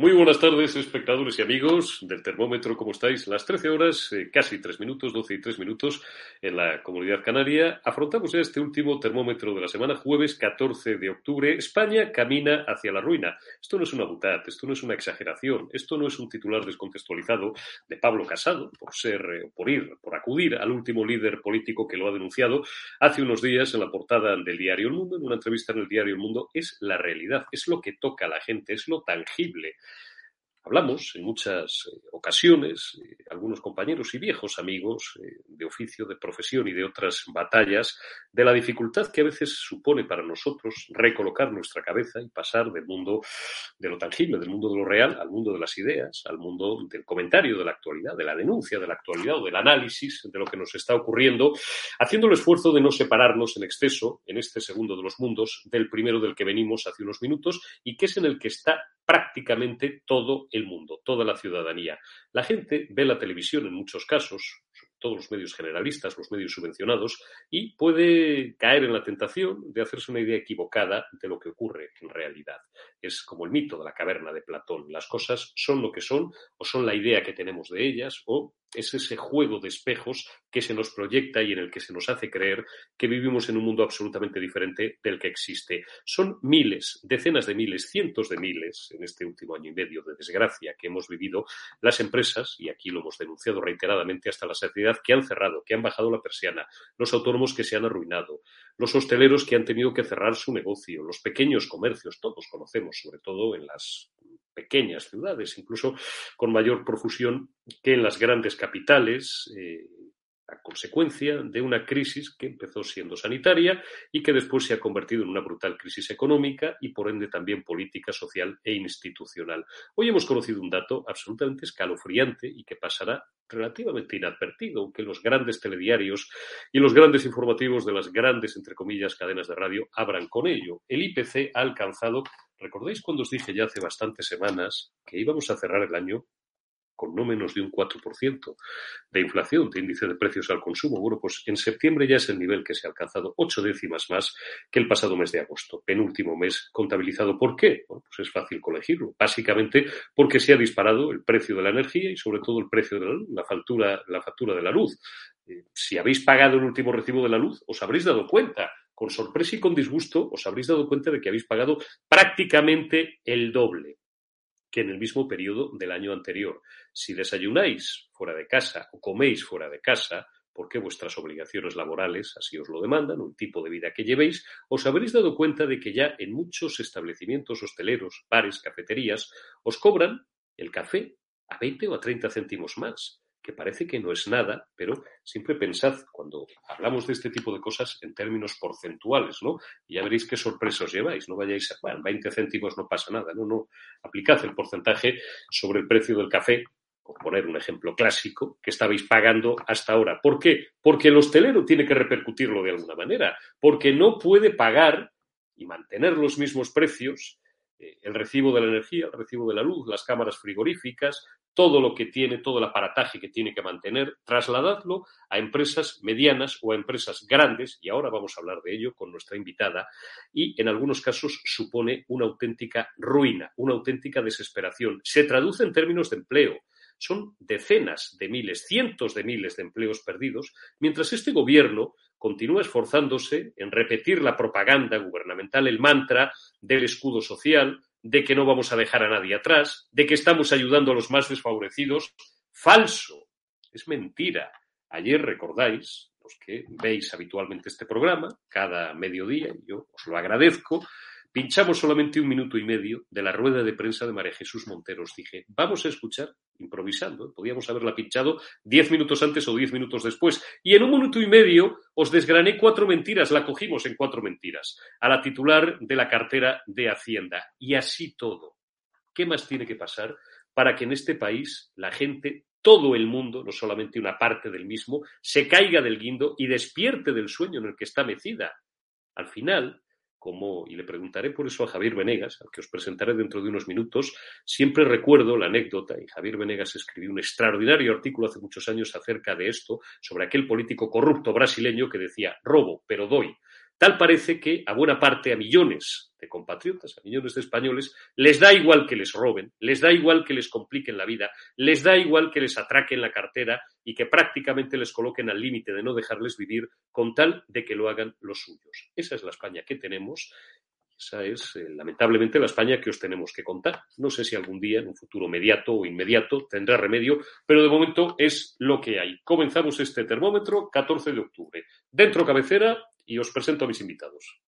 Muy buenas tardes, espectadores y amigos del termómetro, ¿cómo estáis? Las 13 horas, eh, casi 3 minutos, 12 y 3 minutos en la comunidad canaria. Afrontamos ya este último termómetro de la semana, jueves 14 de octubre. España camina hacia la ruina. Esto no es una butad, esto no es una exageración, esto no es un titular descontextualizado de Pablo Casado por ser, eh, por ir, por acudir al último líder político que lo ha denunciado hace unos días en la portada del diario El Mundo, en una entrevista en el diario El Mundo. Es la realidad, es lo que toca a la gente, es lo tangible. Hablamos en muchas eh, ocasiones, eh, algunos compañeros y viejos amigos eh, de oficio, de profesión y de otras batallas, de la dificultad que a veces supone para nosotros recolocar nuestra cabeza y pasar del mundo de lo tangible, del mundo de lo real, al mundo de las ideas, al mundo del comentario de la actualidad, de la denuncia de la actualidad o del análisis de lo que nos está ocurriendo, haciendo el esfuerzo de no separarnos en exceso en este segundo de los mundos del primero del que venimos hace unos minutos y que es en el que está prácticamente todo el mundo, toda la ciudadanía. La gente ve la televisión en muchos casos, todos los medios generalistas, los medios subvencionados, y puede caer en la tentación de hacerse una idea equivocada de lo que ocurre en realidad. Es como el mito de la caverna de Platón. Las cosas son lo que son, o son la idea que tenemos de ellas, o es ese juego de espejos que se nos proyecta y en el que se nos hace creer que vivimos en un mundo absolutamente diferente del que existe. Son miles, decenas de miles, cientos de miles en este último año y medio de desgracia que hemos vivido las empresas, y aquí lo hemos denunciado reiteradamente hasta la saciedad, que han cerrado, que han bajado la persiana, los autónomos que se han arruinado, los hosteleros que han tenido que cerrar su negocio, los pequeños comercios, todos conocemos, sobre todo en las pequeñas ciudades, incluso con mayor profusión que en las grandes capitales. Eh, a consecuencia de una crisis que empezó siendo sanitaria y que después se ha convertido en una brutal crisis económica y por ende también política, social e institucional. Hoy hemos conocido un dato absolutamente escalofriante y que pasará relativamente inadvertido, aunque los grandes telediarios y los grandes informativos de las grandes, entre comillas, cadenas de radio abran con ello. El IPC ha alcanzado, ¿recordáis cuando os dije ya hace bastantes semanas que íbamos a cerrar el año con no menos de un 4% de inflación, de índice de precios al consumo. Bueno, pues en septiembre ya es el nivel que se ha alcanzado, ocho décimas más que el pasado mes de agosto, penúltimo mes contabilizado. ¿Por qué? Bueno, pues es fácil colegirlo. Básicamente porque se ha disparado el precio de la energía y sobre todo el precio de la, factura, la factura de la luz. Eh, si habéis pagado el último recibo de la luz, os habréis dado cuenta con sorpresa y con disgusto, os habréis dado cuenta de que habéis pagado prácticamente el doble que en el mismo periodo del año anterior. Si desayunáis fuera de casa o coméis fuera de casa, porque vuestras obligaciones laborales así os lo demandan, un tipo de vida que llevéis, os habréis dado cuenta de que ya en muchos establecimientos hosteleros, bares, cafeterías, os cobran el café a 20 o a 30 céntimos más que parece que no es nada, pero siempre pensad cuando hablamos de este tipo de cosas en términos porcentuales, ¿no? Y ya veréis qué sorpresas lleváis, no vayáis a, bueno, 20 céntimos no pasa nada, no, no, aplicad el porcentaje sobre el precio del café, por poner un ejemplo clásico, que estabais pagando hasta ahora. ¿Por qué? Porque el hostelero tiene que repercutirlo de alguna manera, porque no puede pagar y mantener los mismos precios eh, el recibo de la energía, el recibo de la luz, las cámaras frigoríficas, todo lo que tiene, todo el aparataje que tiene que mantener, trasladadlo a empresas medianas o a empresas grandes, y ahora vamos a hablar de ello con nuestra invitada, y en algunos casos supone una auténtica ruina, una auténtica desesperación. Se traduce en términos de empleo. Son decenas de miles, cientos de miles de empleos perdidos, mientras este gobierno continúa esforzándose en repetir la propaganda gubernamental, el mantra del escudo social, de que no vamos a dejar a nadie atrás, de que estamos ayudando a los más desfavorecidos. Falso. Es mentira. Ayer recordáis, los que veis habitualmente este programa, cada mediodía, y yo os lo agradezco, Pinchamos solamente un minuto y medio de la rueda de prensa de María Jesús Monteros. Dije, vamos a escuchar, improvisando, ¿eh? podíamos haberla pinchado diez minutos antes o diez minutos después. Y en un minuto y medio os desgrané cuatro mentiras, la cogimos en cuatro mentiras, a la titular de la cartera de Hacienda. Y así todo. ¿Qué más tiene que pasar para que en este país la gente, todo el mundo, no solamente una parte del mismo, se caiga del guindo y despierte del sueño en el que está mecida? Al final, como, y le preguntaré por eso a Javier Venegas, al que os presentaré dentro de unos minutos, siempre recuerdo la anécdota, y Javier Venegas escribió un extraordinario artículo hace muchos años acerca de esto, sobre aquel político corrupto brasileño que decía, robo, pero doy. Tal parece que a buena parte, a millones de compatriotas, a millones de españoles, les da igual que les roben, les da igual que les compliquen la vida, les da igual que les atraquen la cartera y que prácticamente les coloquen al límite de no dejarles vivir con tal de que lo hagan los suyos. Esa es la España que tenemos. Esa es, eh, lamentablemente, la España que os tenemos que contar. No sé si algún día, en un futuro mediato o inmediato, tendrá remedio, pero de momento es lo que hay. Comenzamos este termómetro 14 de octubre. Dentro cabecera, y os presento a mis invitados.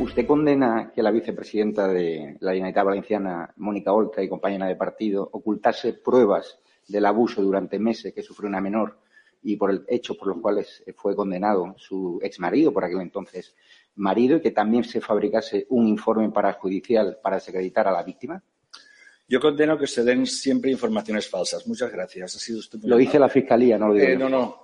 ¿Usted condena que la vicepresidenta de la Generalitat Valenciana, Mónica Oltra, y compañera de partido, ocultase pruebas del abuso durante meses que sufrió una menor y por el hecho por los cuales fue condenado su exmarido, por aquel entonces marido, y que también se fabricase un informe parajudicial para desacreditar a la víctima? Yo condeno que se den siempre informaciones falsas. Muchas gracias. Ha sido usted lo dice la Fiscalía, no lo digo eh, No, no.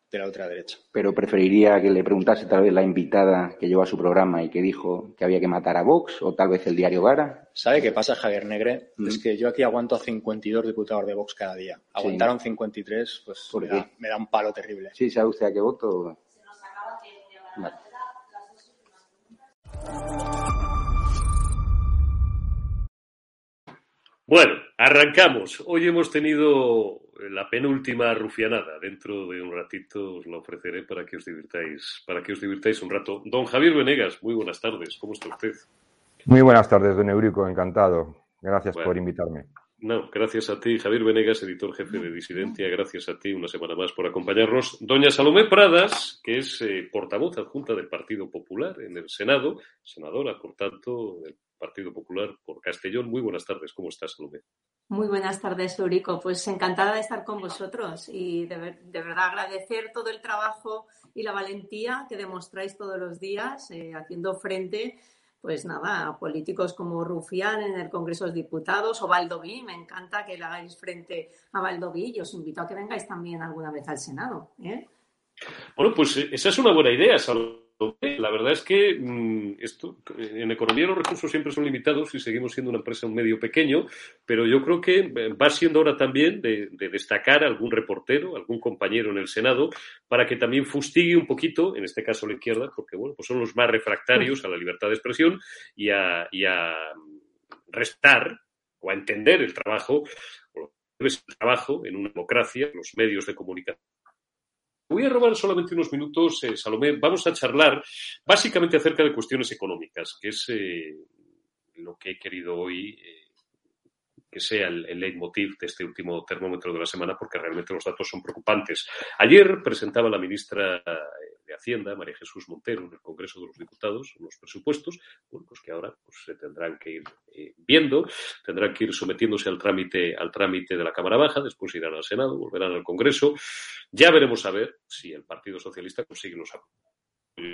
de la ultraderecha. Pero preferiría que le preguntase tal vez la invitada que llevó a su programa y que dijo que había que matar a Vox o tal vez el diario Gara. ¿Sabe qué pasa, Javier Negre? Mm. Es que yo aquí aguanto a 52 diputados de Vox cada día. Aguantaron 53, pues me da, un palo terrible. Sí, ¿sabe usted a qué voto? Se nos acaba Bueno, arrancamos. Hoy hemos tenido la penúltima rufianada. Dentro de un ratito os la ofreceré para que os divirtáis, para que os divirtáis un rato. Don Javier Venegas, muy buenas tardes. ¿Cómo está usted? Muy buenas tardes, don Eurico. Encantado. Gracias por invitarme. No, gracias a ti, Javier Venegas, editor jefe de Disidencia. Gracias a ti una semana más por acompañarnos. Doña Salomé Pradas, que es eh, portavoz adjunta del Partido Popular en el Senado, senadora, por tanto, del Partido Popular por Castellón. Muy buenas tardes. ¿Cómo estás, Salomé? Muy buenas tardes, Eurico. Pues encantada de estar con vosotros y de, verdad agradecer todo el trabajo y la valentía que demostráis todos los días eh, haciendo frente, pues nada, a políticos como Rufián en el Congreso de Diputados o Valdoví. Me encanta que le hagáis frente a Valdoví y os invito a que vengáis también alguna vez al Senado. ¿eh? Bueno, pues eh, esa es una buena idea, Salomé. La verdad es que mm, esto, en economía los recursos siempre son limitados y seguimos siendo una empresa un medio pequeño, pero yo creo que eh, va siendo hora también de, destacar a algún reportero, algún compañero en el Senado, para que también fustigue un poquito, en este caso la izquierda, porque bueno, pues son los más refractarios a la libertad de expresión y a, a restar o a entender el trabajo, el trabajo en una democracia, los medios de comunicación Voy a robar solamente unos minutos, eh, Salomé. Vamos a charlar básicamente acerca de cuestiones económicas, que es eh, lo que he querido hoy eh, que sea el, el, leitmotiv de este último termómetro de la semana, porque realmente los datos son preocupantes. Ayer presentaba la ministra Hacienda, María Jesús Montero, en el Congreso de los Diputados, los presupuestos, bueno, pues que ahora pues, se tendrán que ir eh, viendo, tendrán que ir sometiéndose al trámite, al trámite de la Cámara Baja, después irán al Senado, volverán al Congreso. Ya veremos a ver si el Partido Socialista consigue los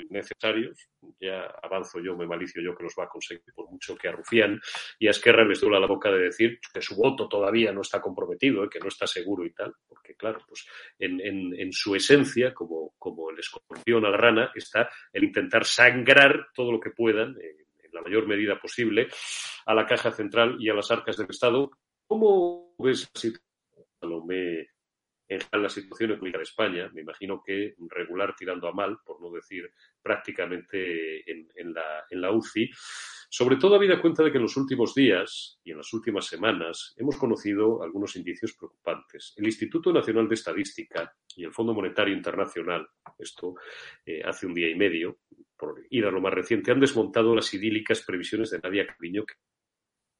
necesarios. Ya avanzo yo, me malicio yo que los va a conseguir por mucho que a Rufián y a Esquerra les duela la boca de decir que su voto todavía no está comprometido, ¿eh? que no está seguro y tal, porque claro, pues en, en, su esencia, como, como el escorpión a la rana, está el intentar sangrar todo lo que puedan, eh, en la mayor medida posible, a la caja central y a las arcas del Estado. ¿Cómo ves la en la situación económica de España, me imagino que regular tirando a mal, por no decir prácticamente en, la, UCI, sobre todo habida cuenta de que en los últimos días y en las últimas semanas hemos conocido algunos indicios preocupantes. El Instituto Nacional de Estadística y el Fondo Monetario Internacional, esto eh, hace un día y medio, por ir a lo más reciente, han desmontado las idílicas previsiones de Nadia Caviño que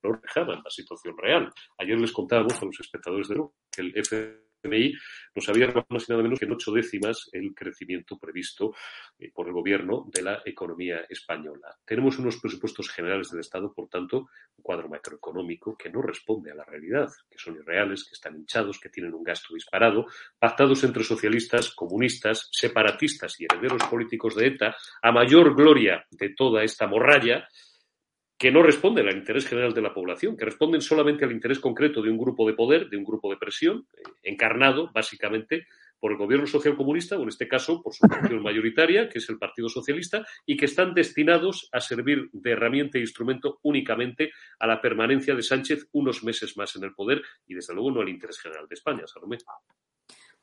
no reflejaban la situación real. Ayer les contábamos a los espectadores de que el F FMI nos había rebajado nada menos que en ocho décimas el crecimiento previsto eh, por el gobierno de la economía española. Tenemos unos presupuestos generales del Estado, por tanto, un cuadro macroeconómico que no responde a la realidad, que son irreales, que están hinchados, que tienen un gasto disparado, pactados entre socialistas, comunistas, separatistas y herederos políticos de ETA, a mayor gloria de toda esta morralla, que no responden al interés general de la población, que responden solamente al interés concreto de un grupo de poder, de un grupo de presión, eh, encarnado básicamente por el gobierno social comunista, o en este caso por su facción mayoritaria, que es el Partido Socialista, y que están destinados a servir de herramienta e instrumento únicamente a la permanencia de Sánchez unos meses más en el poder y, desde luego, no al interés general de España, Salomé.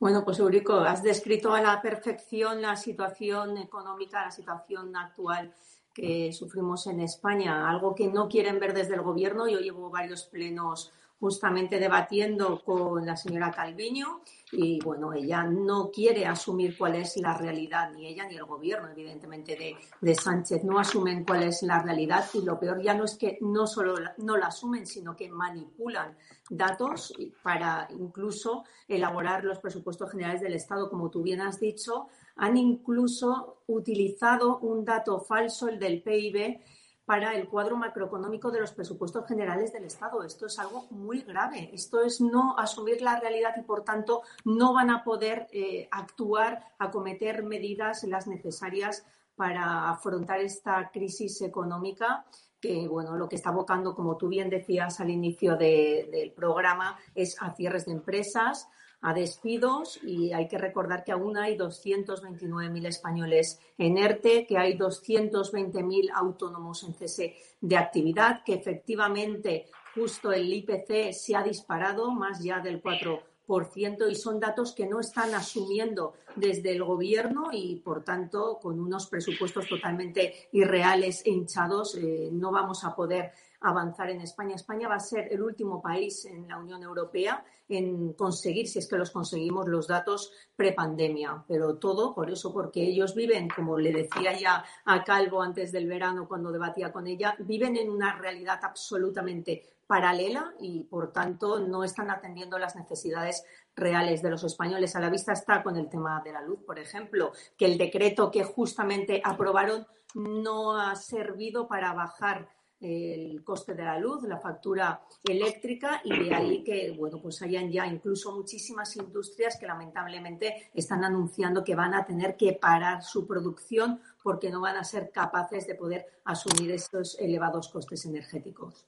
Bueno, pues Eurico, has descrito a la perfección la situación económica, la situación actual que sufrimos en España, algo que no quieren ver desde el Gobierno. Yo llevo varios plenos justamente debatiendo con la señora Calviño y bueno, ella no quiere asumir cuál es la realidad, ni ella ni el gobierno, evidentemente, de, de, Sánchez, no asumen cuál es la realidad y lo peor ya no es que no solo no la asumen, sino que manipulan datos para incluso elaborar los presupuestos generales del Estado, como tú bien has dicho, han incluso utilizado un dato falso, el del PIB, para el cuadro macroeconómico de los presupuestos generales del Estado. Esto es algo muy grave. Esto es no asumir la realidad y, por tanto, no van a poder eh, actuar, acometer medidas las necesarias para afrontar esta crisis económica que, bueno, lo que está abocando, como tú bien decías al inicio del programa, es a cierres de empresas, a despidos y hay que recordar que aún hay 229.000 españoles en ERTE, que hay 220.000 autónomos en cese de actividad, que efectivamente justo el IPC se ha disparado más ya del 4% y son datos que no están asumiendo desde el gobierno y por tanto con unos presupuestos totalmente irreales e hinchados eh, no vamos a poder avanzar en España. España va a ser el último país en la Unión Europea en conseguir, si es que los conseguimos, los datos prepandemia. Pero todo por eso, porque ellos viven, como le decía ya a Calvo antes del verano cuando debatía con ella, viven en una realidad absolutamente paralela y, por tanto, no están atendiendo las necesidades reales de los españoles. A la vista está con el tema de la luz, por ejemplo, que el decreto que justamente aprobaron no ha servido para bajar el coste de la luz, la factura eléctrica y de ahí que, bueno, pues hayan ya incluso muchísimas industrias que lamentablemente están anunciando que van a tener que parar su producción porque no van a ser capaces de poder asumir estos elevados costes energéticos.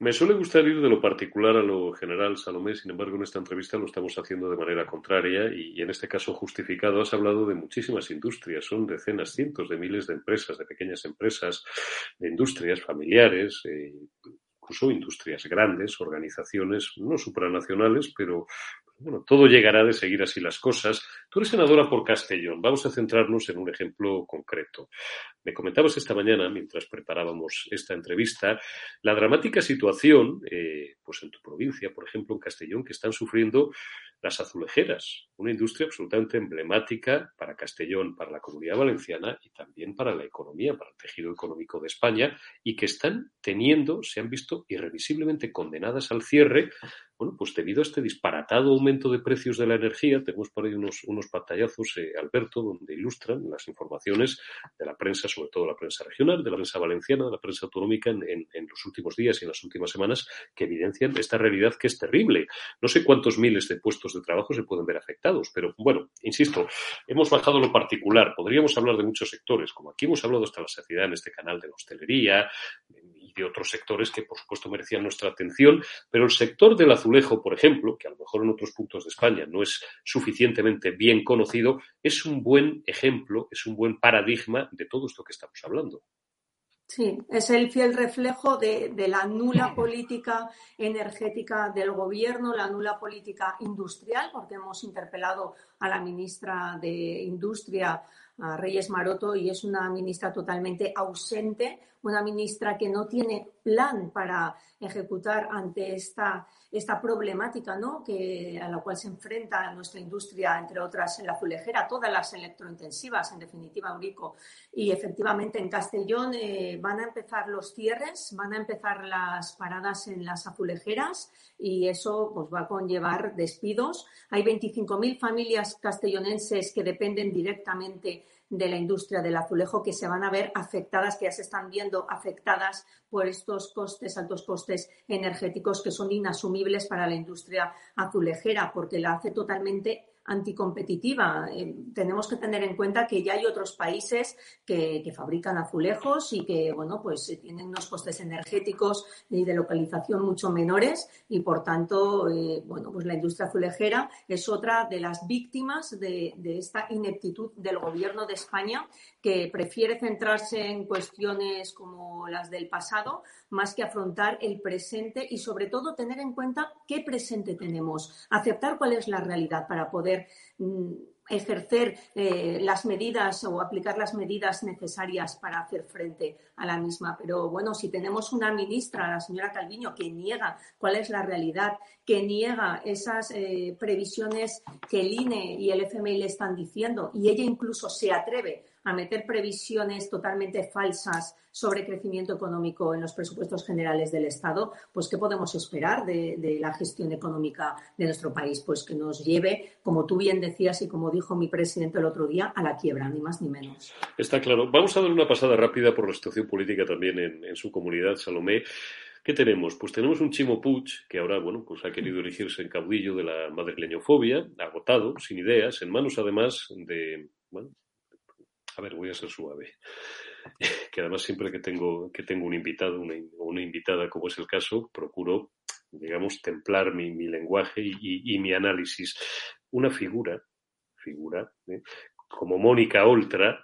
Me suele gustar ir de lo particular a lo general, Salomé, sin embargo, en esta entrevista lo estamos haciendo de manera contraria y, en este caso justificado. Has hablado de muchísimas industrias, son decenas, cientos de miles de empresas, de pequeñas empresas, de industrias familiares, eh, incluso industrias grandes, organizaciones no supranacionales, pero bueno, todo llegará de seguir así las cosas. Tú eres senadora por Castellón. Vamos a centrarnos en un ejemplo concreto. Me comentabas esta mañana, mientras preparábamos esta entrevista, la dramática situación, eh, pues en tu provincia, por ejemplo, en Castellón, que están sufriendo las azulejeras, una industria absolutamente emblemática para Castellón, para la comunidad valenciana y también para la economía, para el tejido económico de España, y que están teniendo, se han visto irrevisiblemente condenadas al cierre bueno, pues debido a este disparatado aumento de precios de la energía, tenemos por ahí unos, unos pantallazos, eh, Alberto, donde ilustran las informaciones de la prensa, sobre todo la prensa regional, de la prensa valenciana, de la prensa autonómica en, en, los últimos días y en las últimas semanas, que evidencian esta realidad que es terrible. No sé cuántos miles de puestos de trabajo se pueden ver afectados, pero bueno, insisto, hemos bajado lo particular. Podríamos hablar de muchos sectores, como aquí hemos hablado hasta la saciedad en este canal de la hostelería y de otros sectores que, por supuesto, merecían nuestra atención, pero el sector del azul azulejo, por ejemplo, que a lo mejor en otros puntos de España no es suficientemente bien conocido, es un buen ejemplo, es un buen paradigma de todo esto que estamos hablando. Sí, es el fiel reflejo de, de, la nula política energética del gobierno, la nula política industrial, porque hemos interpelado a la ministra de Industria, a Reyes Maroto, y es una ministra totalmente ausente, una ministra que no tiene plan para ejecutar ante esta esta problemática ¿no? que, a la cual se enfrenta nuestra industria, entre otras en la azulejera, todas las electrointensivas, en definitiva, Eurico. Y efectivamente en Castellón eh, van a empezar los cierres, van a empezar las paradas en las azulejeras y eso pues, va a conllevar despidos. Hay 25.000 familias castellonenses que dependen directamente de la industria del azulejo que se van a ver afectadas, que ya se están viendo afectadas por estos costes, altos costes energéticos que son inasumibles para la industria azulejera, porque la hace totalmente anticompetitiva. Eh, tenemos que tener en cuenta que ya hay otros países que, fabrican azulejos y que, bueno, pues eh, tienen unos costes energéticos y de localización mucho menores y, por tanto, eh, bueno, pues la industria azulejera es otra de las víctimas de, de esta ineptitud del gobierno de España que prefiere centrarse en cuestiones como las del pasado más que afrontar el presente y sobre todo tener en cuenta qué presente tenemos, aceptar cuál es la realidad para poder mm, ejercer eh, las medidas o aplicar las medidas necesarias para hacer frente a la misma. Pero bueno, si tenemos una ministra, la señora Calviño, que niega cuál es la realidad, que niega esas eh, previsiones que el INE y el FMI le están diciendo y ella incluso se atreve a meter previsiones totalmente falsas sobre crecimiento económico en los presupuestos generales del Estado, pues ¿qué podemos esperar de, la gestión económica de nuestro país? Pues que nos lleve, como tú bien decías y como dijo mi presidente el otro día, a la quiebra, ni más ni menos. Está claro. Vamos a dar una pasada rápida por la situación política también en, su comunidad, Salomé. ¿Qué tenemos? Pues tenemos un Chimo Puig que ahora, bueno, pues ha querido elegirse en caudillo de la madrileñofobia, agotado, sin ideas, en manos además de, a ver, voy a ser suave. Que además siempre que tengo, que tengo un invitado una, una invitada, como es el caso, procuro, digamos, templar mi, mi lenguaje y, mi análisis. Una figura, figura, ¿eh? como Mónica Oltra,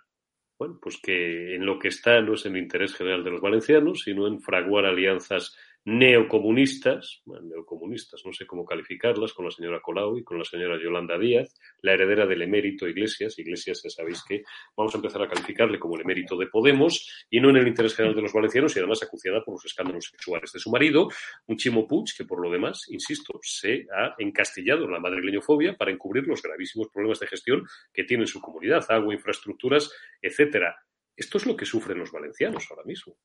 bueno, pues que en lo que está no es en el interés general de los valencianos, sino en fraguar alianzas neocomunistas, neocomunistas, no sé cómo calificarlas, con la señora Colau y con la señora Yolanda Díaz, la heredera del emérito Iglesias. Iglesias, ya sabéis que vamos a empezar a calificarle como el emérito de Podemos y no en el interés general de los valencianos y además acuciada por los escándalos sexuales de su marido, un Chimo Puig que por lo demás, insisto, se ha encastillado en la madrileñofobia para encubrir los gravísimos problemas de gestión que tiene su comunidad, agua, infraestructuras, etcétera. Esto es lo que sufren los valencianos ahora mismo.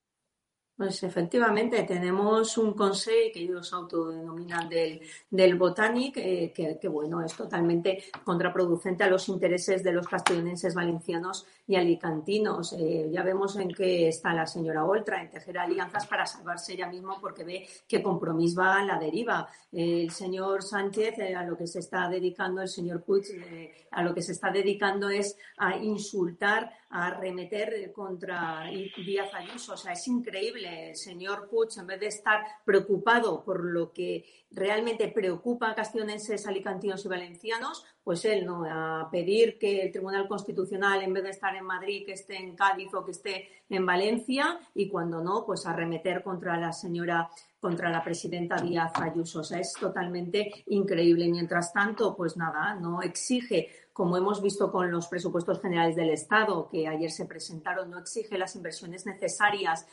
Pues efectivamente, tenemos un consejo que ellos autodenominan del, del eh, que, bueno, es totalmente contraproducente a los intereses de los castellonenses valencianos y alicantinos. Eh, ya vemos en qué está la señora Oltra, en tejer alianzas para salvarse ella misma porque ve que Compromís va a la deriva. el señor Sánchez, eh, a lo que se está dedicando, el señor Puig, a lo que se está dedicando es a insultar, a arremeter contra Díaz Ayuso. O sea, es increíble el señor Puig, en vez de estar preocupado por lo que realmente preocupa a castellonenses, alicantinos y valencianos, pues él no, a pedir que el Tribunal Constitucional, en vez de estar en Madrid, que esté en Cádiz o que esté en Valencia, y cuando no, pues a remeter contra la señora, contra la presidenta Díaz Ayuso. O sea, es totalmente increíble. Mientras tanto, pues nada, no exige como hemos visto con los presupuestos generales del Estado, que ayer se presentaron, no exige las inversiones necesarias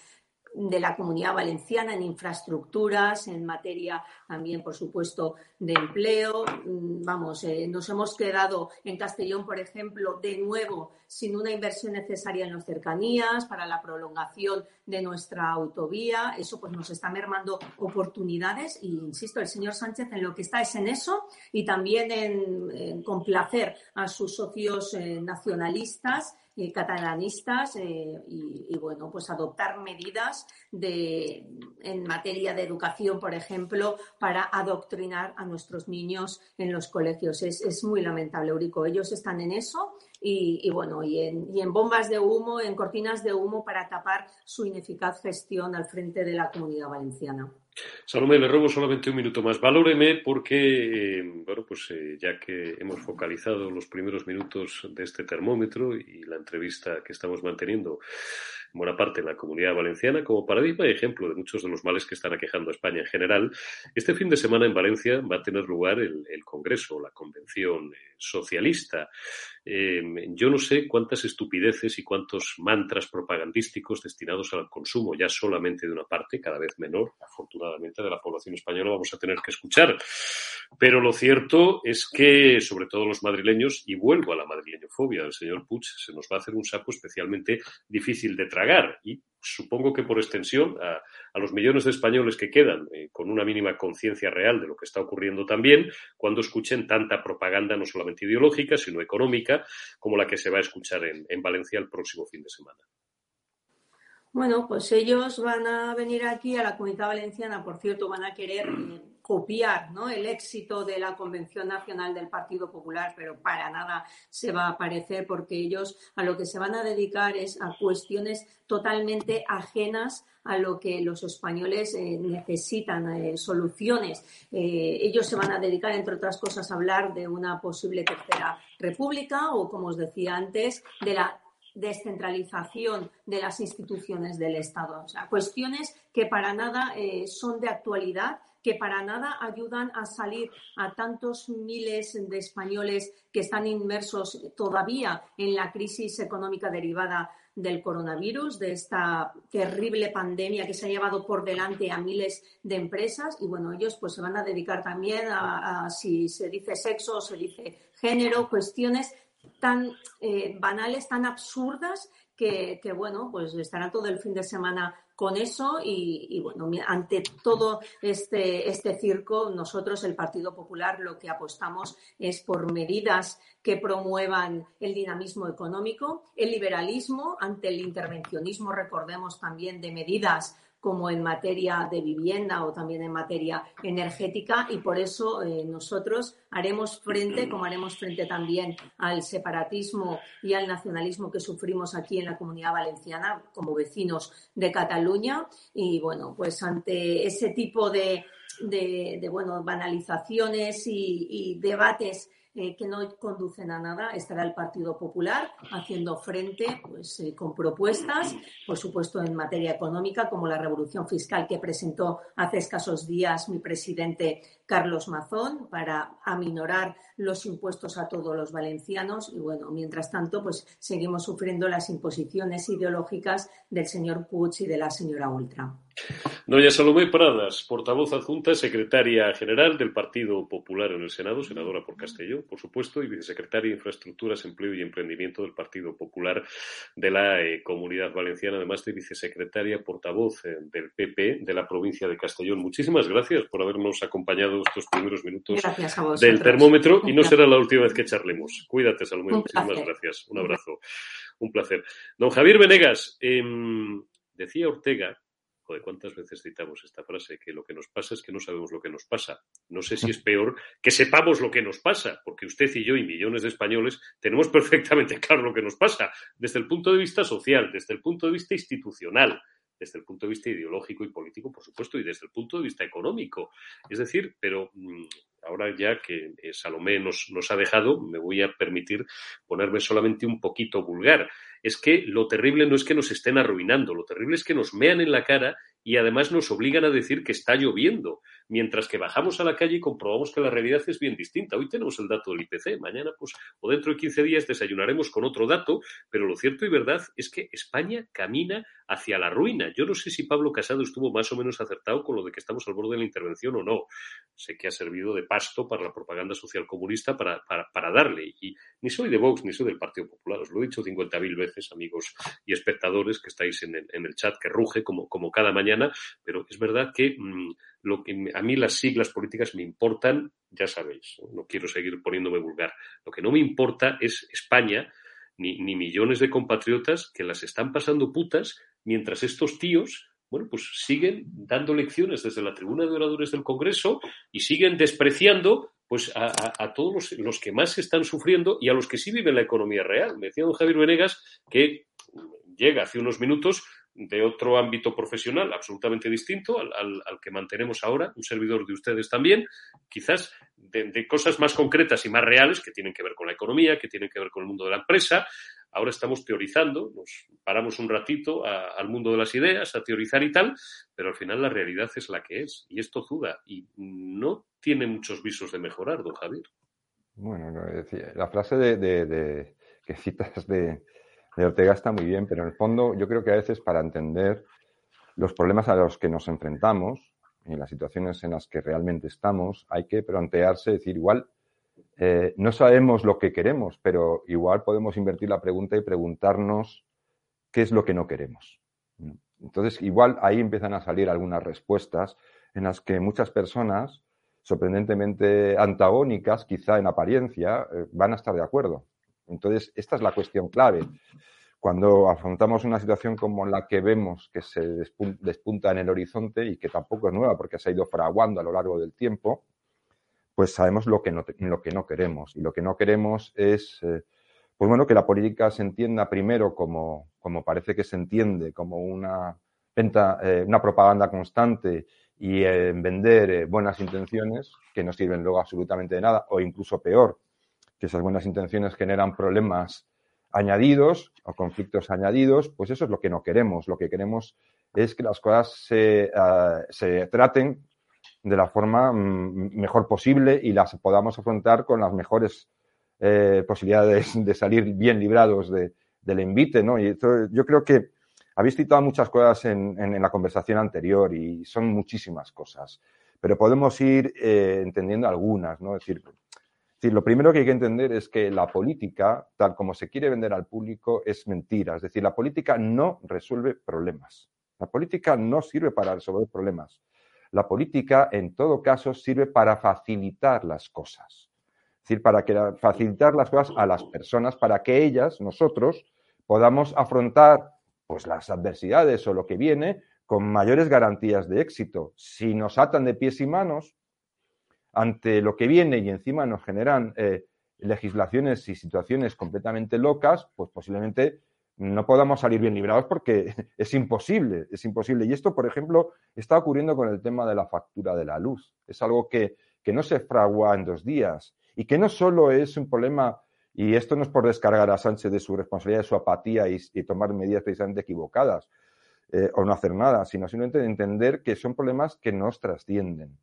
de la comunidad valenciana en infraestructuras, en materia también, por supuesto, de empleo. Mm, vamos, eh, nos hemos quedado en Castellón, por ejemplo, de nuevo sin una inversión necesaria en las cercanías para la prolongación de nuestra autovía. Eso pues nos está mermando oportunidades y, insisto, el señor Sánchez en lo que está es en eso y también en, complacer a sus socios eh, nacionalistas catalanistas eh, y, bueno, pues adoptar medidas de, en materia de educación, por ejemplo, para adoctrinar a nuestros niños en los colegios. Es, es muy lamentable, Eurico. Ellos están en eso y, bueno, y en, y en, bombas de humo, en cortinas de humo para tapar su ineficaz gestión al frente de la comunidad valenciana. Salomé, le robo solamente un minuto más. Valóreme porque, eh, bueno, pues eh, ya que hemos focalizado los primeros minutos de este termómetro y la entrevista que estamos manteniendo en buena parte en la comunidad valenciana como paradigma y ejemplo de muchos de los males que están aquejando a España en general, este fin de semana en Valencia va a tener lugar el, el Congreso, la Convención eh, Socialista. Em, yo no sé cuántas estupideces y cuántos mantras propagandísticos destinados al consumo ya solamente de una parte, cada vez menor, afortunadamente, de la población española vamos a tener que escuchar. Pero lo cierto es que, sobre todo los madrileños, y vuelvo a la madrileñofobia del señor Puig, se nos va a hacer un saco especialmente difícil de tragar. Y supongo que por extensión a, los millones de españoles que quedan eh, con una mínima conciencia real de lo que está ocurriendo también, cuando escuchen tanta propaganda no solamente ideológica, sino económica, como la que se va a escuchar en, en Valencia el próximo fin de semana. Bueno, pues ellos van a venir aquí a la comunidad valenciana, por cierto, van a querer copiar ¿no? el éxito de la Convención Nacional del Partido Popular, pero para nada se va a parecer porque ellos a lo que se van a dedicar es a cuestiones totalmente ajenas a lo que los españoles eh, necesitan, eh, soluciones. Eh, ellos se van a dedicar, entre otras cosas, a hablar de una posible tercera república o, como os decía antes, de la descentralización de las instituciones del Estado. O sea, cuestiones que para nada son de actualidad que para nada ayudan a salir a tantos miles de españoles que están inmersos todavía en la crisis económica derivada del coronavirus, de esta terrible pandemia que se ha llevado por delante a miles de empresas y bueno, ellos pues se van a dedicar también a, si se dice sexo o se dice género, cuestiones tan eh, banales, tan absurdas que, que, bueno, pues estarán todo el fin de semana con eso y, bueno, ante todo este, este circo, nosotros, el Partido Popular, lo que apostamos es por medidas que promuevan el dinamismo económico, el liberalismo ante el intervencionismo, recordemos también de medidas como en materia de vivienda o también en materia energética y por eso eh, nosotros haremos frente, como haremos frente también al separatismo y al nacionalismo que sufrimos aquí en la comunidad valenciana como vecinos de Cataluña. Y bueno, pues ante ese tipo de, bueno, banalizaciones y, y debates eh, que no conducen a nada. Estará el Partido Popular haciendo frente pues, eh, con propuestas, por supuesto, en materia económica, como la revolución fiscal que presentó hace escasos días mi presidente Carlos Mazón para aminorar los impuestos a todos los valencianos. Y bueno, mientras tanto, pues seguimos sufriendo las imposiciones ideológicas del señor Puig y de la señora Ultra. Doña Salomé Pradas, portavoz adjunta, secretaria general del Partido Popular en el Senado, senadora por Castellón, por supuesto, y vicesecretaria de Infraestructuras, Empleo y Emprendimiento del Partido Popular de la eh, Comunidad Valenciana, además de vicesecretaria portavoz eh, del PP de la provincia de Castellón. Muchísimas gracias por habernos acompañado estos primeros minutos del termómetro y no será la última vez que charlemos. Cuídate, Salomé. Muchísimas gracias. Un abrazo. Un placer. Don Javier Venegas, em, decía Ortega Joder, ¿cuántas veces citamos esta frase? Que lo que nos pasa es que no sabemos lo que nos pasa. No sé si es peor que sepamos lo que nos pasa, porque usted y yo y millones de españoles tenemos perfectamente claro lo que nos pasa, desde el punto de vista social, desde el punto de vista institucional, desde el punto de vista ideológico y político, por supuesto, y desde el punto de vista económico. Es decir, pero mm, ahora ya que eh, Salomé nos, nos ha dejado, me voy a permitir ponerme solamente un poquito vulgar. Es que lo terrible no es que nos estén arruinando, lo terrible es que nos mean en la cara y además nos obligan a decir que está lloviendo, mientras que bajamos a la calle y comprobamos que la realidad es bien distinta. Hoy tenemos el dato del IPC, mañana pues o dentro de 15 días desayunaremos con otro dato, pero lo cierto y verdad es que España camina hacia la ruina. Yo no sé si Pablo Casado estuvo más o menos acertado con lo de que estamos al borde de la intervención o no. Sé que ha servido de pasto para la propaganda social comunista para, para, darle. Y ni soy de Vox ni soy del Partido Popular. Os lo he dicho 50.000 veces, amigos y espectadores que estáis en el, chat, que ruge como, como cada mañana. Pero es verdad que mm, lo que a mí las siglas políticas me importan, ya sabéis, no quiero seguir poniéndome vulgar. Lo que no me importa es España ni, ni millones de compatriotas que las están pasando putas mientras estos tíos bueno, pues siguen dando lecciones desde la tribuna de oradores del Congreso y siguen despreciando pues a, todos los, que más están sufriendo y a los que sí viven la economía real. Me decía don Javier Venegas que llega hace unos minutos de otro ámbito profesional absolutamente distinto al, que mantenemos ahora, un servidor de ustedes también, quizás de, cosas más concretas y más reales que tienen que ver con la economía, que tienen que ver con el mundo de la empresa. Ahora estamos teorizando, nos paramos un ratito al mundo de las ideas, a teorizar y tal, pero al final la realidad es la que es y esto tozuda y no tiene muchos visos de mejorar, don Javier. Bueno, la frase de que citas de, de Ortega está muy bien, pero en el fondo yo creo que a veces para entender los problemas a los que nos enfrentamos y las situaciones en las que realmente estamos, hay que plantearse, decir, igual eh, no sabemos lo que queremos, pero igual podemos invertir la pregunta y preguntarnos qué es lo que no queremos. Entonces, igual ahí empiezan a salir algunas respuestas en las que muchas personas, sorprendentemente antagónicas, quizá en apariencia, eh, van a estar de acuerdo. Entonces, esta es la cuestión clave. Cuando afrontamos una situación como la que vemos que se despunta en el horizonte y que tampoco es nueva porque se ha ido fraguando a lo largo del tiempo, pues sabemos lo que no, lo que no queremos. Y lo que no queremos es, eh, pues bueno, que la política se entienda primero como, como parece que se entiende, como una, venta, eh, una propaganda constante y en vender eh, buenas intenciones que no sirven luego absolutamente de nada, o incluso peor, que esas buenas intenciones generan problemas añadidos o conflictos añadidos, pues eso es lo que no queremos. Lo que queremos es que las cosas se, ah, traten de la forma mm, mejor posible y las podamos afrontar con las mejores eh, posibilidades de salir bien librados de, del envite, ¿no? Y yo creo que habéis citado muchas cosas en, en, la conversación anterior y son muchísimas cosas, pero podemos ir eh, entendiendo algunas, ¿no? Es decir, lo primero que hay que entender es que la política, tal como se quiere vender al público, es mentira. Es decir, la política no resuelve problemas. La política no sirve para resolver problemas. La política, en todo caso, sirve para facilitar las cosas. Es decir, para que, facilitar las cosas a las personas, para que ellas, nosotros, podamos afrontar pues, las adversidades o lo que viene con mayores garantías de éxito. Si nos atan de pies y manos, ante lo que viene y encima nos generan eh, legislaciones y situaciones completamente locas, pues posiblemente no podamos salir bien librados porque es imposible, es imposible. Y esto, por ejemplo, está ocurriendo con el tema de la factura de la luz. Es algo que, no se fragua en dos días y que no solo es un problema, y esto no es por descargar a Sánchez de su responsabilidad, de su apatía y, tomar medidas precisamente equivocadas eh, o no hacer nada, sino simplemente entender que son problemas que nos trascienden.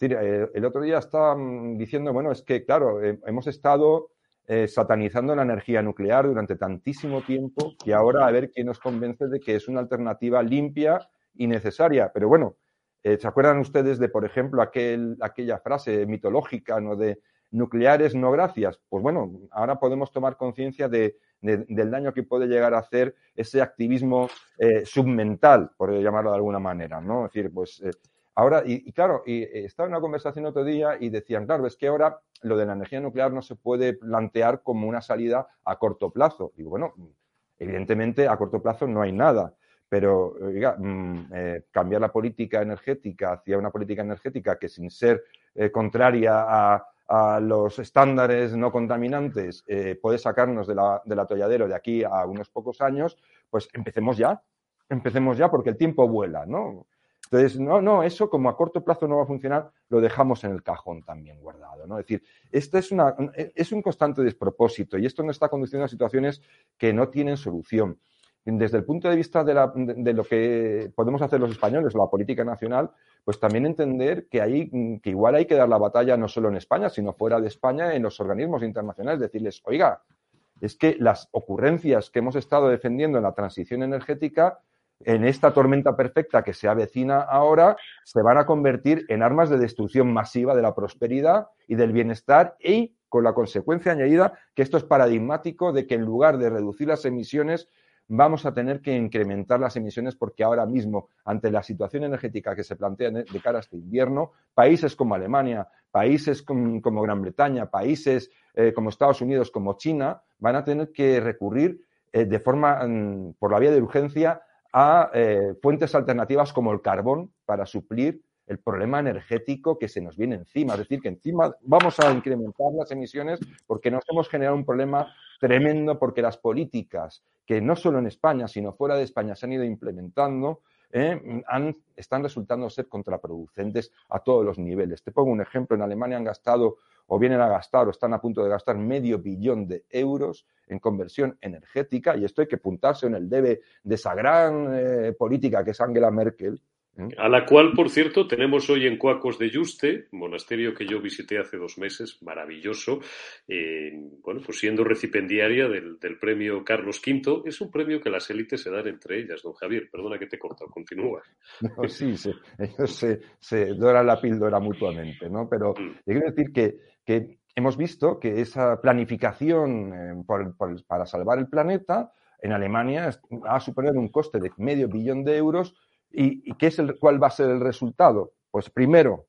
Eh, el otro día estaba diciendo, bueno, es que, claro, eh, hemos estado eh, satanizando la energía nuclear durante tantísimo tiempo que ahora a ver quién nos convence de que es una alternativa limpia y necesaria. Pero bueno, ¿se acuerdan ustedes de, por ejemplo, aquel, aquella frase mitológica, ¿no? De nucleares no gracias. Pues bueno, ahora podemos tomar conciencia de, del daño que puede llegar a hacer ese activismo submental, por llamarlo de alguna manera, ¿no? Es decir, pues Ahora, y, claro, y, eh, estaba en una conversación otro día y decían, claro, es que ahora lo de la energía nuclear no se puede plantear como una salida a corto plazo. Digo, bueno, evidentemente a corto plazo no hay nada, pero oiga, mm, eh, cambiar la política energética hacia una política energética que sin ser eh, contraria a, los estándares no contaminantes puede sacarnos de la, del atolladero de aquí a unos pocos años, pues empecemos ya, empecemos ya porque el tiempo vuela, ¿no? Entonces, no, no, eso como a corto plazo no va a funcionar, lo dejamos en el cajón también guardado, ¿no? Es decir, esto es, una, es un constante despropósito y esto nos está conduciendo a situaciones que no tienen solución. Desde el punto de vista de, la, de, lo que podemos hacer los españoles, la política nacional, pues también entender que, hay, que igual hay que dar la batalla no solo en España, sino fuera de España, en los organismos internacionales, decirles, oiga, es que las ocurrencias que hemos estado defendiendo en la transición energética en esta tormenta perfecta que se avecina ahora, se van a convertir en armas de destrucción masiva de la prosperidad y del bienestar y con la consecuencia añadida que esto es paradigmático de que en lugar de reducir las emisiones, vamos a tener que incrementar las emisiones porque ahora mismo, ante la situación energética que se plantea de cara a este invierno, países como Alemania, países como, Gran Bretaña, países eh, como Estados Unidos, como China, van a tener que recurrir eh, de forma, mm, por la vía de urgencia, a eh, fuentes alternativas como el carbón para suplir el problema energético que se nos viene encima. Es decir, que encima vamos a incrementar las emisiones porque nos hemos generado un problema tremendo porque las políticas que no solo en España, sino fuera de España se han ido implementando, eh, están resultando ser contraproducentes a todos los niveles. Te pongo un ejemplo, en Alemania han gastado o vienen a gastar o están a punto de gastar medio billón de euros en conversión energética y esto hay que apuntarse en el debe de esa gran eh, política que es Angela Merkel. A la cual, por cierto, tenemos hoy en Cuacos de Yuste, monasterio que yo visité hace dos meses, maravilloso, eh, bueno, pues siendo recipendiaria del, premio Carlos V, es un premio que las élites se dan entre ellas, don Javier, perdona que te he cortado, continúa. sí, ellos se, se, doran la píldora mutuamente, ¿no? Pero mm. quiero decir que, hemos visto que esa planificación eh, para salvar el planeta en Alemania va a suponer un coste de medio billón de euros ¿Y, qué es el, cuál va a ser el resultado? Pues primero,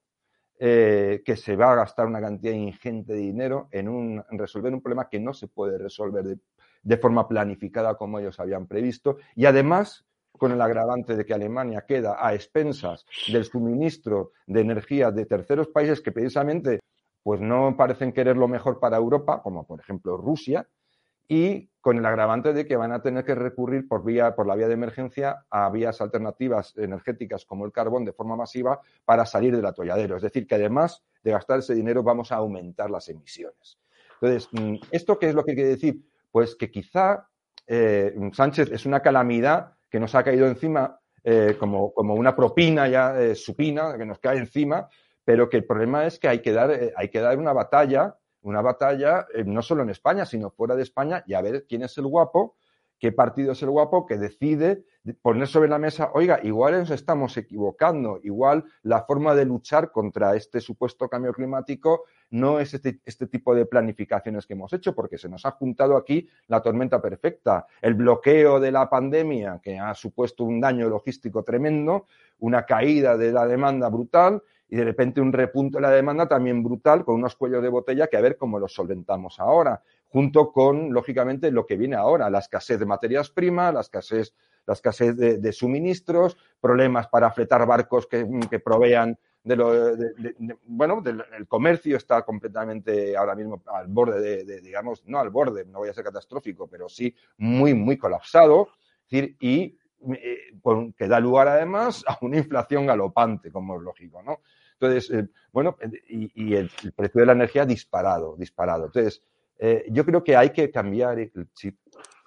eh, que se va a gastar una cantidad ingente de dinero en, un, resolver un problema que no se puede resolver de, forma planificada como ellos habían previsto. Y además, con el agravante de que Alemania queda a expensas del suministro de energía de terceros países que precisamente pues no parecen querer lo mejor para Europa, como por ejemplo Rusia, y con el agravante de que van a tener que recurrir por, vía, por la vía de emergencia a vías alternativas energéticas como el carbón de forma masiva para salir del atolladero. Es decir, que además de gastar ese dinero vamos a aumentar las emisiones. Entonces, mm, ¿esto qué es lo que quiere decir? Pues que quizá eh, Sánchez es una calamidad que nos ha caído encima eh, como, una propina ya eh, supina, que nos cae encima, pero que el problema es que hay que dar, hay que dar una batalla una batalla eh, no solo en España, sino fuera de España y a ver quién es el guapo, qué partido es el guapo que decide poner sobre la mesa, oiga, igual nos estamos equivocando, igual la forma de luchar contra este supuesto cambio climático no es este, este, tipo de planificaciones que hemos hecho, porque se nos ha juntado aquí la tormenta perfecta, el bloqueo de la pandemia, que ha supuesto un daño logístico tremendo, una caída de la demanda brutal y de repente un repunto de la demanda también brutal con unos cuellos de botella que a ver cómo los solventamos ahora, junto con, lógicamente, lo que viene ahora, la escasez de materias primas, la escasez, la escasez de, suministros, problemas para fletar barcos que, provean de lo, bueno, el comercio está completamente ahora mismo al borde de, digamos, no al borde, no voy a ser catastrófico, pero sí muy, muy colapsado. decir, y que da lugar además a una inflación galopante, como es lógico, ¿no? Entonces, eh, bueno, y, el, precio de la energía disparado, disparado. Entonces, eh, yo creo que hay que cambiar el chip,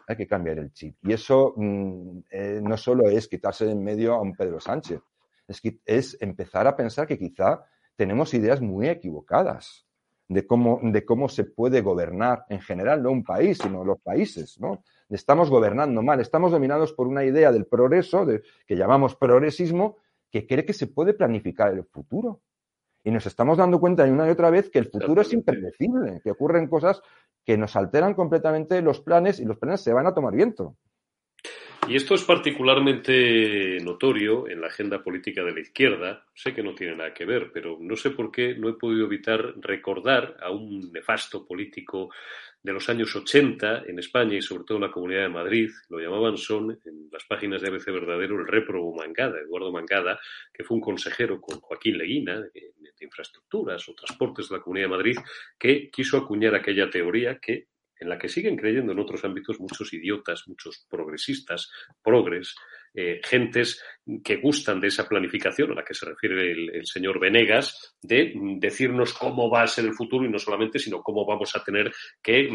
hay que cambiar el chip. Y eso mm, no solo es quitarse de en medio a un Pedro Sánchez, es, que, es empezar a pensar que quizá tenemos ideas muy equivocadas de cómo, de cómo se puede gobernar en general, no un país, sino los países, ¿no? estamos gobernando mal, estamos dominados por una idea del progreso, de, que llamamos progresismo, que cree que se puede planificar el futuro. Y nos estamos dando cuenta una y otra vez que el futuro es impredecible, que ocurren cosas que nos alteran completamente los planes y los planes se van a tomar viento. Y esto es particularmente notorio en la agenda política de la izquierda. Sé que no tiene nada que ver, pero no sé por qué no he podido evitar recordar a un nefasto político de los años 80 en España y sobre todo en la Comunidad de Madrid, lo llamaban son, en las páginas de ABC Verdadero, el réprobo Mangada, Eduardo Mangada, que fue un consejero con Joaquín Leguina de, de infraestructuras o transportes de la Comunidad de Madrid, que quiso acuñar aquella teoría que en la que siguen creyendo en otros ámbitos muchos idiotas, muchos progresistas, progres, eh, gentes que gustan de esa planificación a la que se refiere el, señor Venegas, de decirnos cómo va a ser el futuro y no solamente, sino cómo vamos a tener que,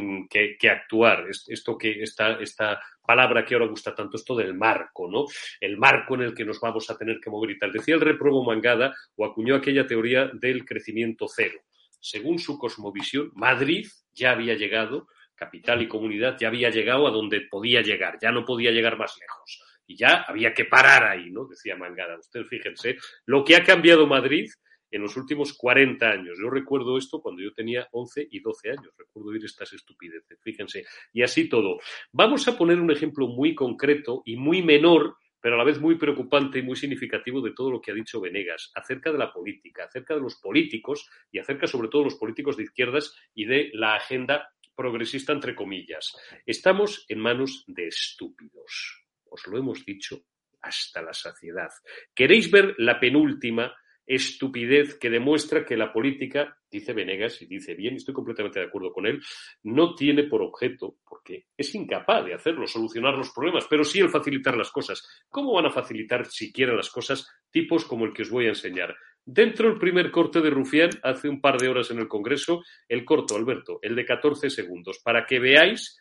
actuar. Esto que esta, esta palabra que ahora gusta tanto, esto del marco, ¿no? El marco en el que nos vamos a tener que mover y tal. Decía el repruebo Mangada o acuñó aquella teoría del crecimiento cero. Según su cosmovisión, Madrid ya había llegado capital y comunidad ya había llegado a donde podía llegar, ya no podía llegar más lejos. y ya había que parar ahí, ¿no? Decía Mangada. Ustedes fíjense lo que ha cambiado Madrid en los últimos 40 años. Yo recuerdo esto cuando yo tenía 11 y 12 años. Recuerdo oír estas estupideces, fíjense. Y así todo. Vamos a poner un ejemplo muy concreto y muy menor pero a la vez muy preocupante y muy significativo de todo lo que ha dicho Venegas acerca de la política, acerca de los políticos y acerca sobre todo de los políticos de izquierdas y de la agenda progresista, entre comillas. Estamos en manos de estúpidos. Os lo hemos dicho hasta la saciedad. ¿Queréis ver la penúltima estupidez que demuestra que la política, dice Venegas y dice bien, estoy completamente de acuerdo con él, no tiene por objeto, porque es incapaz de hacerlo, solucionar los problemas, pero sí el facilitar las cosas. ¿Cómo van a facilitar siquiera las cosas tipos como el que os voy a enseñar? Dentro del primer corte de Rufián, hace un par de horas en el Congreso, el corto, Alberto, el de 14 segundos, para que veáis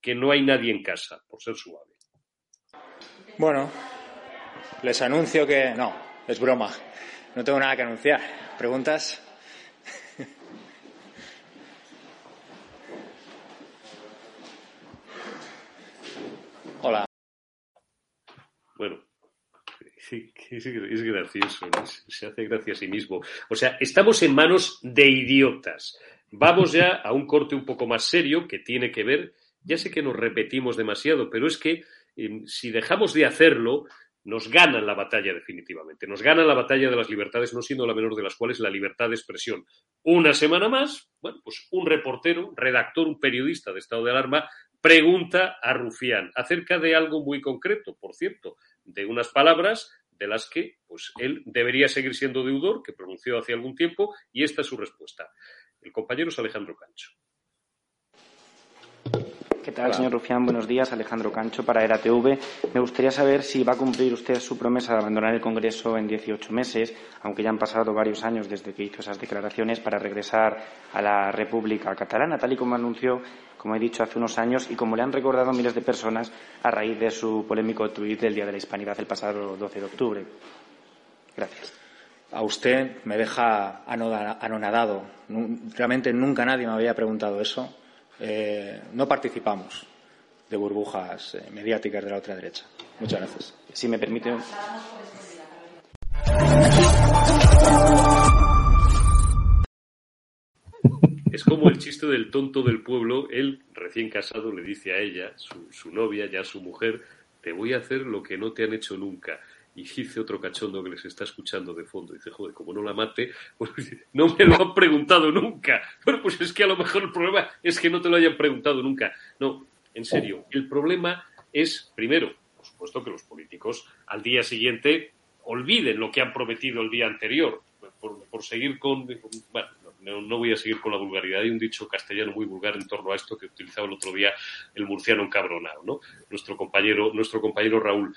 que no hay nadie en casa, por ser suave. Bueno, les anuncio que no, es broma. No tengo nada que anunciar. ¿Preguntas? Hola. Bueno, es, gracioso, se hace gracia a sí mismo. O sea, estamos en manos de idiotas. Vamos ya a un corte un poco más serio que tiene que ver, ya sé que nos repetimos demasiado, pero es que eh, si dejamos de hacerlo, nos ganan la batalla definitivamente. Nos ganan la batalla de las libertades, no siendo la menor de las cuales la libertad de expresión. Una semana más, bueno, pues un reportero, redactor, un periodista de estado de alarma, pregunta a Rufián acerca de algo muy concreto, por cierto, de unas palabras de las que pues él debería seguir siendo deudor, que pronunció hace algún tiempo, y esta es su respuesta. El compañero es Alejandro Cancho. ¿Qué tal, señor Rufián? Buenos días. Alejandro Cancho para ERATV. Me gustaría saber si va a cumplir usted su promesa de abandonar el Congreso en 18 meses, aunque ya han pasado varios años desde que hizo esas declaraciones, para regresar a la República Catalana, tal y como anunció, como he dicho, hace unos años y como le han recordado miles de personas a raíz de su polémico tuit del Día de la Hispanidad el pasado 12 de octubre. Gracias. A usted me deja anonadado. Realmente nunca nadie me había preguntado eso eh, no participamos de burbujas eh, mediáticas de la otra derecha. Muchas gracias. Si me permite. Es como el chiste del tonto del pueblo. Él, recién casado, le dice a ella, su, su novia, ya su mujer, te voy a hacer lo que no te han hecho nunca y dice otro cachondo que les está escuchando de fondo, dice, joder, como no la mate, pues no me lo han preguntado nunca. Bueno, pues es que a lo mejor el problema es que no te lo hayan preguntado nunca. No, en serio, el problema es, primero, por supuesto que los políticos al día siguiente olviden lo que han prometido el día anterior, por, seguir con, bueno, no, voy a seguir con la vulgaridad. Hay un dicho castellano muy vulgar en torno a esto que utilizaba el otro día el murciano encabronado, ¿no? Nuestro compañero, nuestro compañero Raúl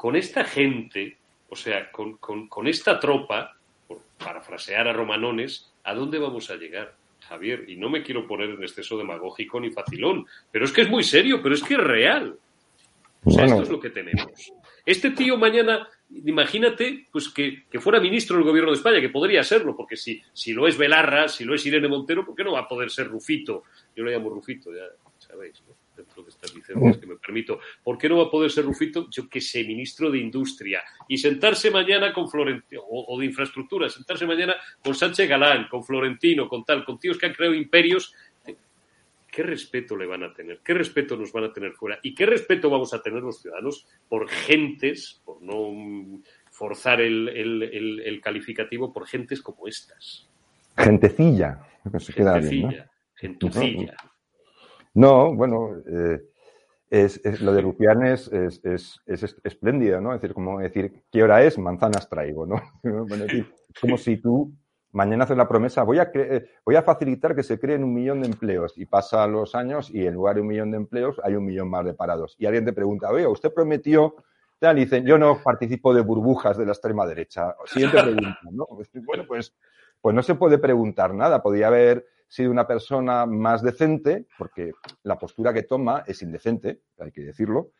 con esta gente, o sea, con, esta tropa, por parafrasear a Romanones, ¿a dónde vamos a llegar? Javier, y no me quiero poner en exceso demagógico ni facilón, pero es que es muy serio, pero es que es real. O sea, esto es lo que tenemos. Este tío mañana, imagínate, pues que, fuera ministro del gobierno de España, que podría serlo, porque si, si lo es Belarra, si lo es Irene Montero, ¿por qué no va a poder ser Rufito? Yo lo llamo Rufito, ya sabéis, ¿no? Dentro de estas licencias que me permito. ¿Por qué no va a poder ser Rufito, yo que sé, ministro de Industria? Y sentarse mañana con Florentino, o, de Infraestructura, sentarse mañana con Sánchez Galán, con Florentino, con tal, con tíos que han creado imperios. ¿Qué respeto le van a tener? ¿Qué respeto nos van a tener fuera? ¿Y qué respeto vamos a tener los ciudadanos por gentes, por no forzar el, el, calificativo, por gentes como estas? Gentecilla. Gentecilla. Gentucilla. No, bueno, eh, es, lo de Rufián es, es, espléndido, ¿no? Es decir, como decir, ¿qué hora es? Manzanas traigo, ¿no? bueno, como si tú mañana haces la promesa, voy a, eh, voy a facilitar que se creen un millón de empleos y pasa los años y en lugar de un millón de empleos hay un millón más de parados. Y alguien te pregunta, oye, usted prometió, tal, y dicen, yo no participo de burbujas de la extrema derecha. Siguiente pregunta, ¿no? Bueno, pues, pues no se puede preguntar nada. Podría haber sido una persona más decente, porque la postura que toma es indecente, hay que decirlo,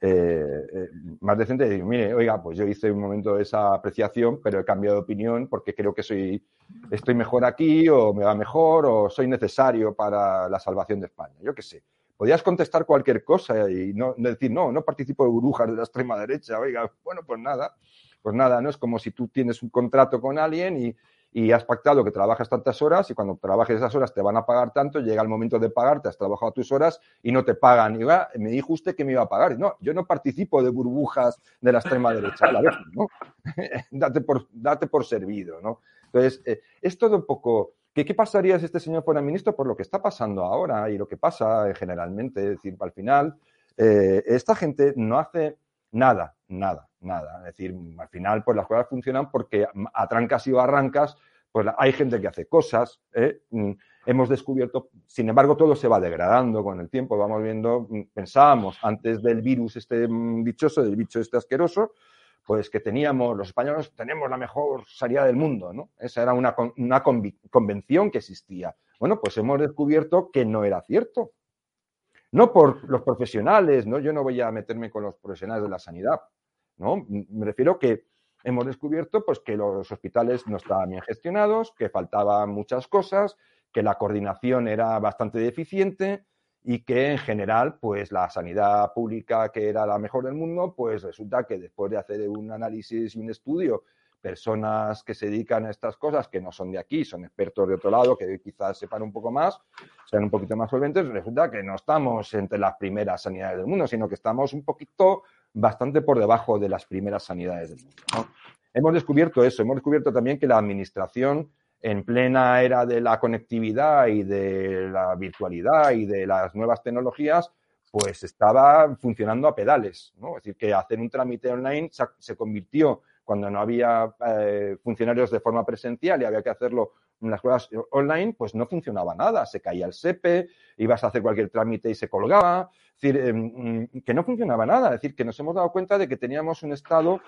eh, eh, más decente de decir, mire, oiga, pues yo hice un momento esa apreciación, pero he cambiado de opinión porque creo que soy, estoy mejor aquí, o me va mejor, o soy necesario para la salvación de España. Yo qué sé. podías contestar cualquier cosa y no, decir, no, no participo de burbujas de la extrema derecha. Oiga, bueno, pues nada, pues nada, ¿no? Es como si tú tienes un contrato con alguien y, y has pactado que trabajas tantas horas y cuando trabajes esas horas te van a pagar tanto, llega el momento de pagarte, has trabajado tus horas y no te pagan. Y me dijo usted que me iba a pagar. No, yo no participo de burbujas de la extrema derecha, la ¿no? date, por, date por servido, ¿no? Entonces, eh, es todo un poco... ¿Qué, ¿Qué pasaría si este señor fuera ministro por lo que está pasando ahora y lo que pasa eh, generalmente? Es decir, al final, eh, esta gente no hace nada, nada nada. Es decir, al final, pues las cosas funcionan porque a trancas y barrancas, pues hay gente que hace cosas. ¿eh? Mm, hemos descubierto, sin embargo, todo se va degradando con el tiempo. Vamos viendo, mm, pensábamos antes del virus este mm, dichoso, del bicho este asqueroso, pues que teníamos, los españoles tenemos la mejor sanidad del mundo, ¿no? Esa era una, una convención que existía. Bueno, pues hemos descubierto que no era cierto. No por los profesionales, ¿no? Yo no voy a meterme con los profesionales de la sanidad, ¿no? Me refiero que hemos descubierto pues, que los hospitales no estaban bien gestionados, que faltaban muchas cosas, que la coordinación era bastante deficiente y que en general, pues la sanidad pública que era la mejor del mundo, pues resulta que después de hacer un análisis y un estudio, personas que se dedican a estas cosas, que no son de aquí, son expertos de otro lado, que quizás sepan un poco más, sean un poquito más solventes, resulta que no estamos entre las primeras sanidades del mundo, sino que estamos un poquito bastante por debajo de las primeras sanidades del mundo. Hemos descubierto eso, hemos descubierto también que la administración en plena era de la conectividad y de la virtualidad y de las nuevas tecnologías, pues estaba funcionando a pedales. Es decir, que hacer un trámite online se, convirtió, cuando no había eh, funcionarios de forma presencial y había que hacerlo en las cosas online, pues no funcionaba nada. Se caía el SEPE, ibas a hacer cualquier trámite y se colgaba. Es decir, em, mm, que no funcionaba nada. Es decir, que nos hemos dado cuenta de que teníamos un Estado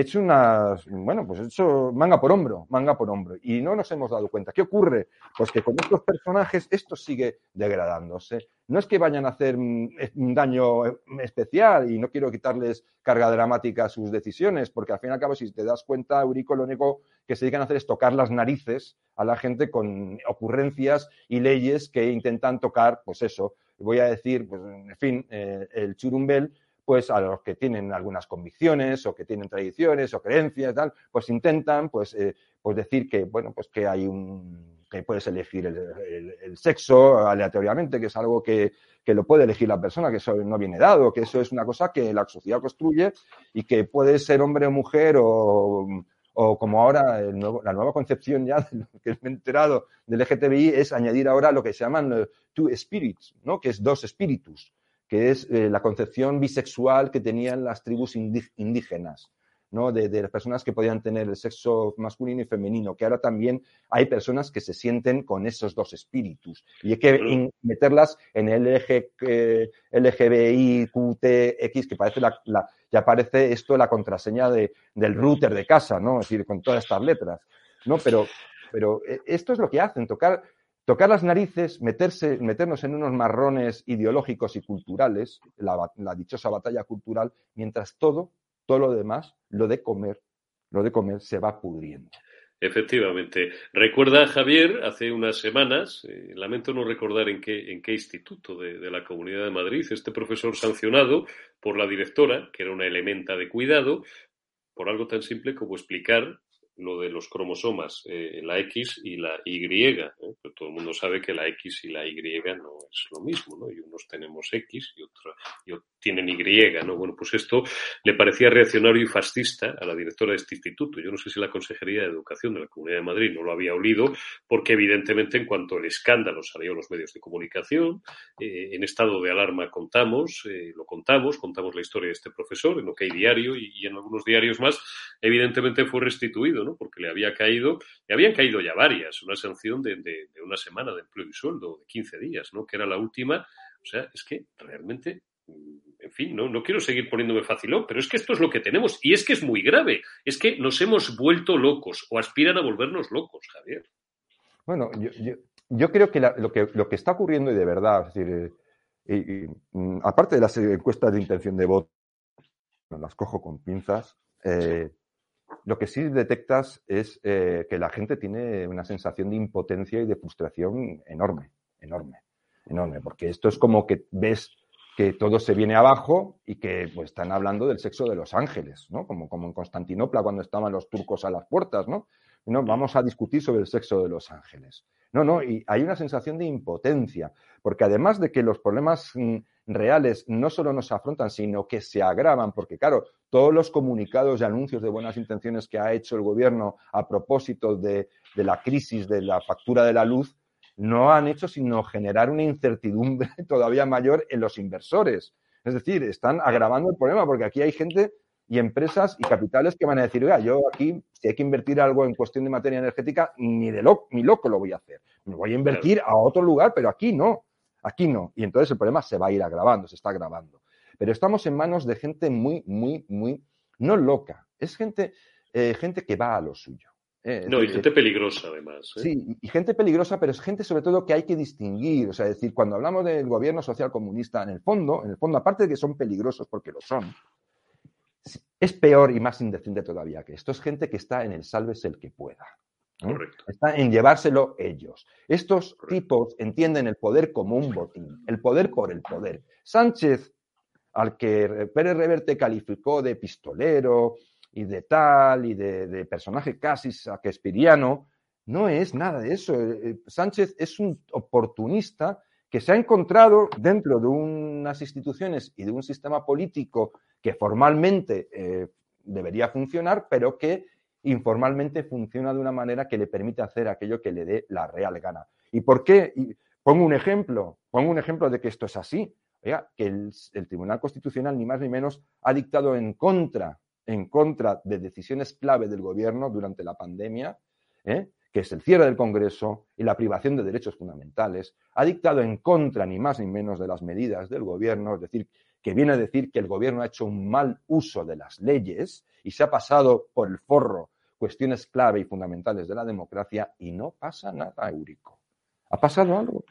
hecho unas, bueno, pues hecho manga por hombro, manga por hombro. Y no nos hemos dado cuenta. ¿Qué ocurre? Pues que con estos personajes esto sigue degradándose. No es que vayan a hacer un daño especial y no quiero quitarles carga dramática a sus decisiones, porque al fin y al cabo, si te das cuenta, Eurico, lo único que se dedican a hacer es tocar las narices a la gente con ocurrencias y leyes que intentan tocar, pues eso, voy a decir, pues en fin, eh, el churumbel pues a los que tienen algunas convicciones o que tienen tradiciones o creencias, tal, pues intentan pues, eh, pues decir que, bueno, pues que hay un que puedes elegir el, sexo aleatoriamente, que es algo que, lo puede elegir la persona, que eso no viene dado, que eso es una cosa que la sociedad construye y que puede ser hombre o mujer o, o como ahora la nueva concepción ya de que me he enterado del LGTBI es añadir ahora lo que se llaman eh, two spirits, ¿no? que es dos espíritus que es eh, la concepción bisexual que tenían las tribus indígenas, ¿no? De, las personas que podían tener el sexo masculino y femenino, que ahora también hay personas que se sienten con esos dos espíritus. Y hay que meterlas en el LG, eh, LGBIQTX, que parece la, ya parece esto la contraseña de, del router de casa, ¿no? Es decir, con todas estas letras. ¿no? Pero, pero eh, esto es lo que hacen, tocar tocar las narices, meterse, meternos en unos marrones ideológicos y culturales, la, dichosa batalla cultural, mientras todo, todo lo demás, lo de comer, lo de comer se va pudriendo. Efectivamente. Recuerda, Javier, hace unas semanas, eh, lamento no recordar en qué, en qué instituto de, de, la Comunidad de Madrid, este profesor sancionado por la directora, que era una elementa de cuidado, por algo tan simple como explicar lo de los cromosomas, eh, la X y la Y. ¿eh? Pero todo el mundo sabe que la X y la Y no es lo mismo, ¿no? Y unos tenemos X y otros y tienen Y, ¿no? Bueno, pues esto le parecía reaccionario y fascista a la directora de este instituto. Yo no sé si la Consejería de Educación de la Comunidad de Madrid no lo había olido, porque evidentemente en cuanto el escándalo salió en los medios de comunicación, eh, en estado de alarma contamos, lo contamos, contamos la historia de este profesor en OK Diario y, y en algunos diarios más, evidentemente fue restituido, porque le había caído, le habían caído ya varias, una sanción de, una semana de empleo y sueldo, de 15 días, ¿no? Que era la última. O sea, es que realmente mm, en fin, no, no quiero seguir poniéndome facilón, pero es que esto es lo que tenemos y es que es muy grave. Es que nos hemos vuelto locos o aspiran a volvernos locos, Javier. Bueno, yo, creo que, lo que lo que está ocurriendo y de verdad, es decir, eh, mm, aparte de las encuestas de intención de voto, las cojo con pinzas, eh, lo que sí detectas es eh, que la gente tiene una sensación de impotencia y de frustración enorme, enorme. enorme, porque esto es como que ves que todo se viene abajo y que pues, están hablando del sexo de los ángeles, ¿no? Como, como en Constantinopla cuando estaban los turcos a las puertas, ¿no? No, vamos a discutir sobre el sexo de los ángeles. No, no, y hay una sensación de impotencia, porque además de que los problemas mm, reales no solo nos afrontan, sino que se agravan, porque claro, todos los comunicados y anuncios de buenas intenciones que ha hecho el gobierno a propósito de, de la crisis de la factura de la luz, no han hecho sino generar una incertidumbre todavía mayor en los inversores. Es decir, están agravando el problema porque aquí hay gente y empresas y capitales que van a decir, oiga, yo aquí, si hay que invertir algo en cuestión de materia energética, ni de loco, ni loco lo voy a hacer. Me voy a invertir a otro lugar, pero aquí no, aquí no. Y entonces el problema se va a ir agravando, se está agravando. Pero estamos en manos de gente muy, muy, muy, no loca, es gente, eh, gente que va a lo suyo. Eh, no, y gente peligrosa además. ¿eh? Sí, y gente peligrosa, pero es gente sobre todo que hay que distinguir. O sea, es decir, cuando hablamos del gobierno social comunista, en el fondo, en el fondo, aparte de que son peligrosos porque lo son, es peor y más indecente todavía que esto. Es gente que está en el sálvese el que pueda. Correcto. Está en llevárselo ellos. Estos tipos entienden el poder como un botín, el poder por el poder. Sánchez, al que Pérez Reverte calificó de pistolero y de tal y de, personaje casi saquespiriano, no es nada de eso. Eh, eh, Sánchez es un oportunista que se ha encontrado dentro de unas instituciones y de un sistema político que formalmente eh, debería funcionar, pero que informalmente funciona de una manera que le permite hacer aquello que le dé la real gana. ¿Y por qué? pongo un ejemplo, pongo un ejemplo de que esto es así. Oiga, que el, Tribunal Constitucional, ni más ni menos, ha dictado en contra, en contra de decisiones clave del gobierno durante la pandemia, ¿eh? Que es el cierre del Congreso y la privación de derechos fundamentales, ha dictado en contra ni más ni menos de las medidas del gobierno, es decir, que viene a decir que el gobierno ha hecho un mal uso de las leyes y se ha pasado por el forro cuestiones clave y fundamentales de la democracia y no pasa nada, Eurico. ¿Ha pasado algo?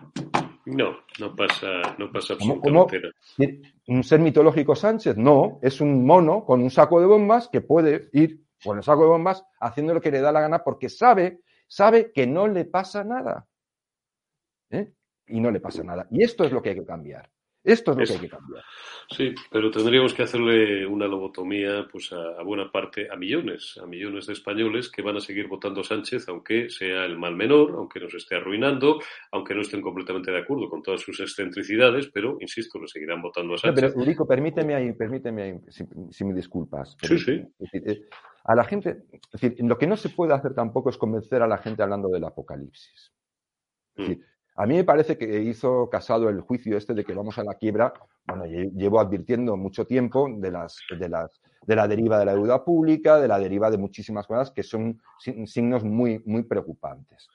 No, no pasa, no pasa absolutamente nada. ¿Un ser mitológico Sánchez? No, es un mono con un saco de bombas que puede ir con el saco de bombas haciendo lo que le da la gana porque sabe, sabe que no le pasa nada. ¿Eh? Y no le pasa nada. Y esto es lo que hay que cambiar. Esto es lo que hay que cambiar. Sí, pero tendríamos que hacerle una lobotomía pues a, buena parte, a millones, a millones de españoles que van a seguir votando a Sánchez, aunque sea el mal menor, aunque nos esté arruinando, aunque no estén completamente de acuerdo con todas sus excentricidades, pero insisto, lo seguirán votando a Sánchez. pero, Urico, permíteme ahí, permíteme ahí, si, me disculpas. sí, sí. Eh, a la gente, es decir, lo que no se puede hacer tampoco es convencer a la gente hablando del apocalipsis. Es decir, a mí me parece que hizo casado el juicio este de que vamos a la quiebra. Bueno, llevo advirtiendo mucho tiempo de, las, de, las, de la deriva de la deuda pública, de la deriva de muchísimas cosas que son signos muy, muy preocupantes.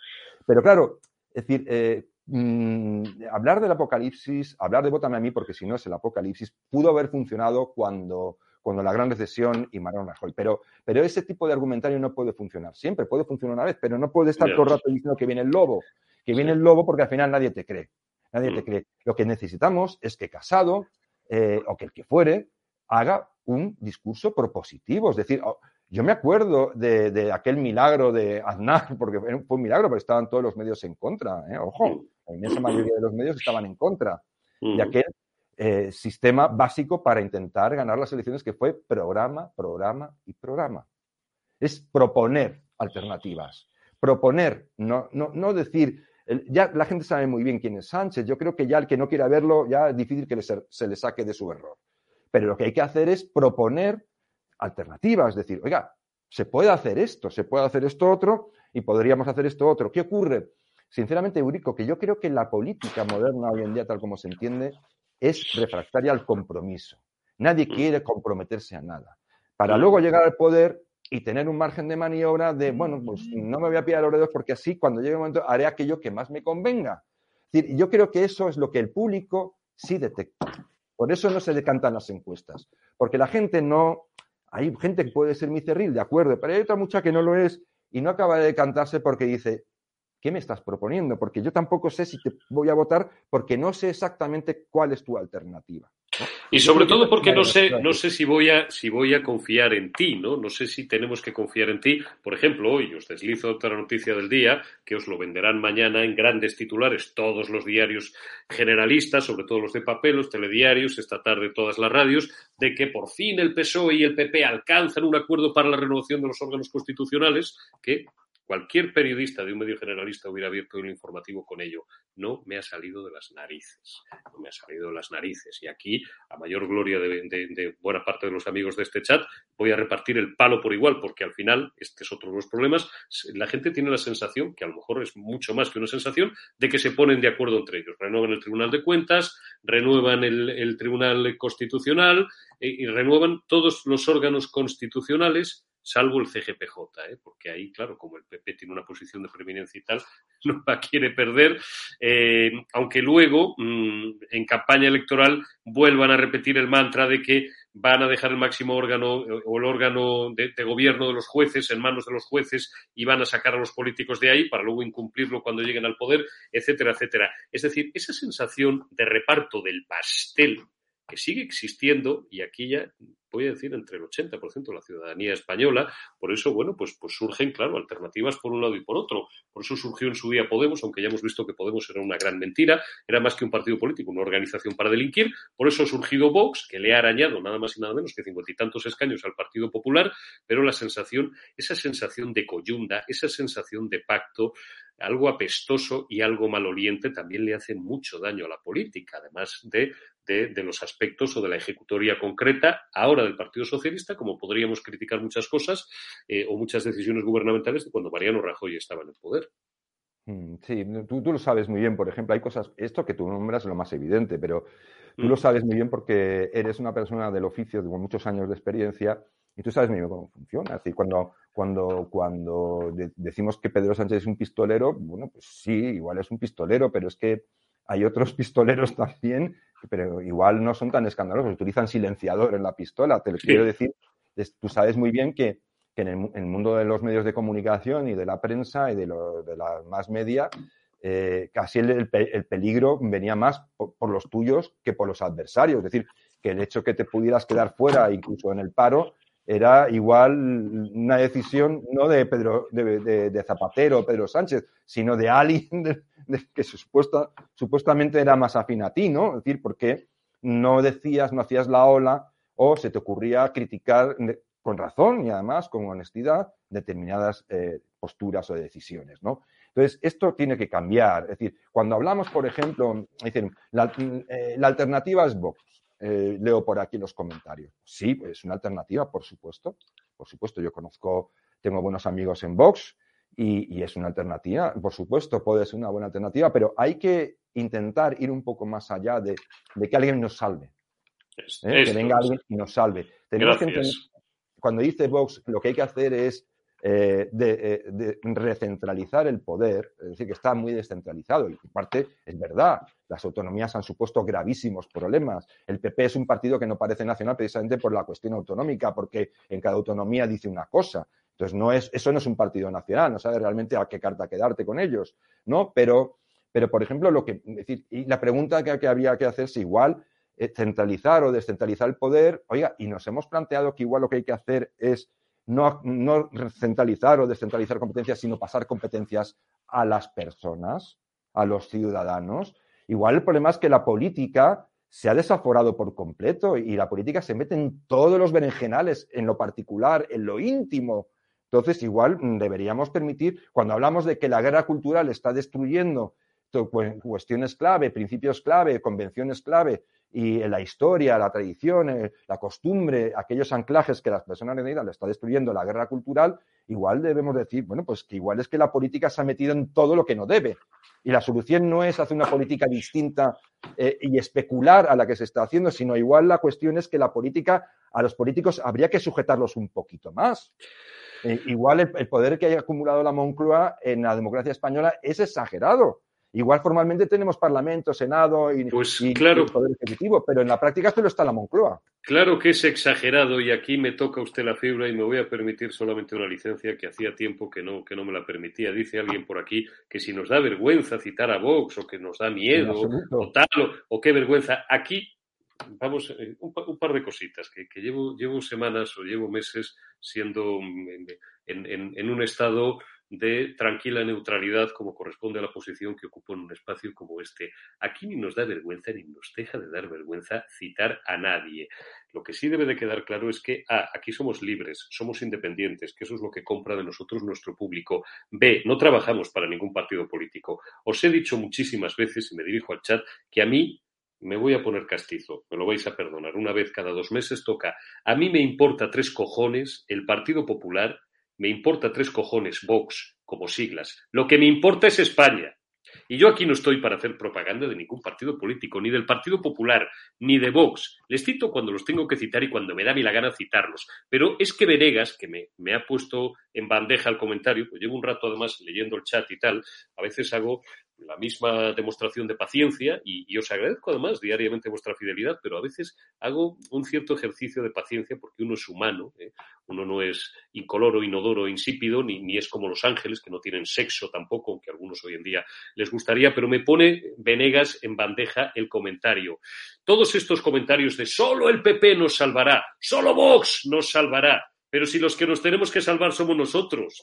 Pero claro, es decir, eh, mm, hablar del apocalipsis, hablar de Vótame a mí, porque si no es el apocalipsis, pudo haber funcionado cuando, cuando la gran recesión y Mariano Rajoy. Pero, pero ese tipo de argumentario no puede funcionar. Siempre puede funcionar una vez, pero no puede estar todo el rato diciendo que viene el lobo que viene el lobo porque al final nadie te cree. Nadie te mm. cree. Lo que necesitamos es que Casado eh, o que el que fuere haga un discurso propositivo. Es decir, oh, yo me acuerdo de, aquel milagro de Aznar, porque fue un milagro, pero estaban todos los medios en contra. ¿eh? Ojo, la inmensa mayoría de los medios estaban en contra de mm. aquel eh, sistema básico para intentar ganar las elecciones que fue programa, programa y programa. Es proponer alternativas. Proponer, no, no, no decir ya la gente sabe muy bien quién es Sánchez. Yo creo que ya el que no quiera verlo, ya es difícil que se, le saque de su error. Pero lo que hay que hacer es proponer alternativas, es decir, oiga, se puede hacer esto, se puede hacer esto otro y podríamos hacer esto otro. ¿Qué ocurre? Sinceramente, Eurico, que yo creo que la política moderna hoy en día, tal como se entiende, es refractaria al compromiso. Nadie quiere comprometerse a nada. Para luego llegar al poder, y tener un margen de maniobra de, bueno, pues no me voy a pillar los dedos porque así cuando llegue el momento haré aquello que más me convenga. Es decir, yo creo que eso es lo que el público sí detecta. Por eso no se decantan las encuestas, porque la gente no, hay gente que puede ser cerril, de acuerdo, pero hay otra mucha que no lo es y no acaba de decantarse porque dice, ¿qué me estás proponiendo? Porque yo tampoco sé si te voy a votar porque no sé exactamente cuál es tu alternativa. Y sobre todo porque no sé, no sé si voy a, si voy a confiar en ti, ¿no? No sé si tenemos que confiar en ti. Por ejemplo, hoy os deslizo otra noticia del día, que os lo venderán mañana en grandes titulares todos los diarios generalistas, sobre todo los de papel, los telediarios, esta tarde todas las radios, de que por fin el PSOE y el PP alcanzan un acuerdo para la renovación de los órganos constitucionales, que Cualquier periodista de un medio generalista hubiera abierto un informativo con ello. No me ha salido de las narices. No me ha salido de las narices. Y aquí, a mayor gloria de, buena parte de los amigos de este chat, voy a repartir el palo por igual, porque al final, este es otro de los problemas, la gente tiene la sensación, que a lo mejor es mucho más que una sensación, de que se ponen de acuerdo entre ellos. Renuevan el Tribunal de Cuentas, renuevan el, Tribunal Constitucional eh, y renuevan todos los órganos constitucionales salvo el CGPJ, ¿eh? porque ahí, claro, como el PP tiene una posición de preeminencia y tal, no la quiere perder, eh, aunque luego, mm, en campaña electoral, vuelvan a repetir el mantra de que van a dejar el máximo órgano eh, o el órgano de, gobierno de los jueces en manos de los jueces y van a sacar a los políticos de ahí para luego incumplirlo cuando lleguen al poder, etcétera, etcétera. Es decir, esa sensación de reparto del pastel que sigue existiendo, y aquí ya voy a decir entre el 80% de la ciudadanía española. Por eso, bueno, pues, pues surgen, claro, alternativas por un lado y por otro. Por eso surgió en su día Podemos, aunque ya hemos visto que Podemos era una gran mentira, era más que un partido político, una organización para delinquir. Por eso ha surgido Vox, que le ha arañado nada más y nada menos que cincuenta y tantos escaños al Partido Popular, pero la sensación, esa sensación de coyunda, esa sensación de pacto, algo apestoso y algo maloliente también le hace mucho daño a la política, además de de, los aspectos o de la ejecutoria concreta ahora del Partido Socialista, como podríamos criticar muchas cosas eh, o muchas decisiones gubernamentales de cuando Mariano Rajoy estaba en el poder. Mm, sí, tú, lo sabes muy bien, por ejemplo, hay cosas, esto que tú nombras es lo más evidente, pero tú lo mm. sabes muy bien porque eres una persona del oficio con muchos años de experiencia y tú sabes muy bien cómo funciona. Es decir, cuando, cuando, cuando decimos que Pedro Sánchez es un pistolero, bueno, pues sí, igual es un pistolero, pero es que hay otros pistoleros también, pero igual no son tan escandalosos, utilizan silenciador en la pistola. Te lo quiero decir, tú sabes muy bien que, en, el, mundo de los medios de comunicación y de la prensa y de, de la más media, eh, casi el, peligro venía más por, los tuyos que por los adversarios. Es decir, que el hecho que te pudieras quedar fuera, incluso en el paro, era igual una decisión no de Pedro, de, de Zapatero o Pedro Sánchez, sino de alguien que supuesta, supuestamente era más afín a ti, ¿no? Es decir, porque no decías, no hacías la ola o se te ocurría criticar con razón y además con honestidad determinadas eh, posturas o decisiones, ¿no? Entonces, esto tiene que cambiar. Es decir, cuando hablamos, por ejemplo, dicen, la, eh, alternativa es Vox. Eh, leo por aquí los comentarios. Sí, es una alternativa, por supuesto. Por supuesto, yo conozco, tengo buenos amigos en Vox, y, es una alternativa, por supuesto, puede ser una buena alternativa, pero hay que intentar ir un poco más allá de, que alguien nos salve. ¿eh? que venga alguien y nos salve. cuando dice Vox, lo que hay que hacer es eh, de, de, recentralizar el poder, es decir, que está muy descentralizado. Y en parte es verdad, las autonomías han supuesto gravísimos problemas. El PP es un partido que no parece nacional precisamente por la cuestión autonómica, porque en cada autonomía dice una cosa. Entonces, no es, eso no es un partido nacional, no sabes realmente a qué carta quedarte con ellos, ¿no? Pero, pero por ejemplo, lo que, decir, y la pregunta que, habría que hacer es igual, eh, centralizar o descentralizar el poder, oiga, y nos hemos planteado que igual lo que hay que hacer es no, no centralizar o descentralizar competencias, sino pasar competencias a las personas, a los ciudadanos. Igual el problema es que la política se ha desaforado por completo y la política se mete en todos los berenjenales, en lo particular, en lo íntimo entonces, igual mm, deberíamos permitir, cuando hablamos de que la guerra cultural está destruyendo cuestiones clave, principios clave, convenciones clave, y la historia, la tradición, eh, la costumbre, aquellos anclajes que las personas necesitan, le está destruyendo la guerra cultural, igual debemos decir, bueno, pues que igual es que la política se ha metido en todo lo que no debe. Y la solución no es hacer una política distinta eh, y especular a la que se está haciendo, sino igual la cuestión es que la política, a los políticos habría que sujetarlos un poquito más. Eh, igual el, poder que haya acumulado la Moncloa en la democracia española es exagerado. Igual formalmente tenemos Parlamento, Senado y, pues, Poder Ejecutivo, pero en la práctica solo está la Moncloa. Claro que es exagerado y aquí me toca usted la fibra y me voy a permitir solamente una licencia que hacía tiempo que no, que no me la permitía. Dice alguien por aquí que si nos da vergüenza citar a Vox o que nos da miedo o tal o qué vergüenza. Aquí vamos, eh, un, par de cositas, que, llevo, llevo semanas o llevo meses siendo mm, en, en un estado de tranquila neutralidad como corresponde a la posición que ocupo en un espacio como este. Aquí ni nos da vergüenza ni nos deja de dar vergüenza citar a nadie. Lo que sí debe de quedar claro es que A, aquí somos libres, somos independientes, que eso es lo que compra de nosotros nuestro público. B, no trabajamos para ningún partido político. Os he dicho muchísimas veces, y me dirijo al chat, que a mí me voy a poner castizo, me lo vais a perdonar. Una vez cada dos meses toca. A mí me importa tres cojones el Partido Popular me importa tres cojones Vox como siglas. Lo que me importa es España. Y yo aquí no estoy para hacer propaganda de ningún partido político, ni del Partido Popular, ni de Vox. Les cito cuando los tengo que citar y cuando me da mi la gana citarlos. Pero es que Venegas, que me, me ha puesto en bandeja el comentario, pues llevo un rato además leyendo el chat y tal, a veces hago la misma demostración de paciencia y, os agradezco además diariamente vuestra fidelidad, pero a veces hago un cierto ejercicio de paciencia porque uno es humano, ¿eh? uno no es incoloro, inodoro, insípido, ni, ni, es como los ángeles que no tienen sexo tampoco, aunque a algunos hoy en día les gustaría, pero me pone Venegas en bandeja el comentario. Todos estos comentarios de solo el PP nos salvará, solo Vox nos salvará, pero si los que nos tenemos que salvar somos nosotros.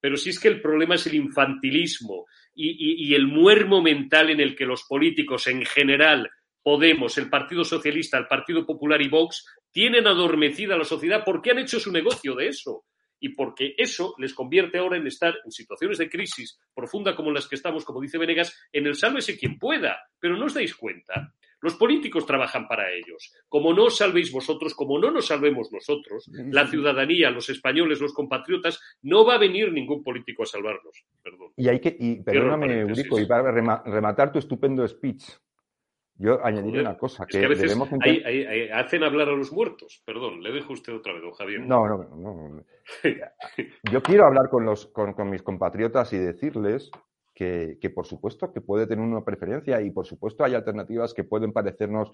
Pero si es que el problema es el infantilismo y, el muermo mental en el que los políticos en general, Podemos, el Partido Socialista, el Partido Popular y Vox, tienen adormecida a la sociedad porque han hecho su negocio de eso y porque eso les convierte ahora en estar en situaciones de crisis profunda como las que estamos, como dice Venegas, en el sálvese quien pueda. Pero no os dais cuenta los políticos trabajan para ellos. Como no os salvéis vosotros, como no nos salvemos nosotros, la ciudadanía, los españoles, los compatriotas, no va a venir ningún político a salvarnos. Perdón. Y hay que, y perdóname, Eurico, y para rematar tu estupendo speech, yo añadiré una cosa. Que, a veces hacen hablar a los muertos. Perdón, le dejo usted otra vez, don Javier. No, no, no. Yo quiero hablar con, los, con mis compatriotas y decirles que, por supuesto que puede tener una preferencia y por supuesto hay alternativas que pueden parecernos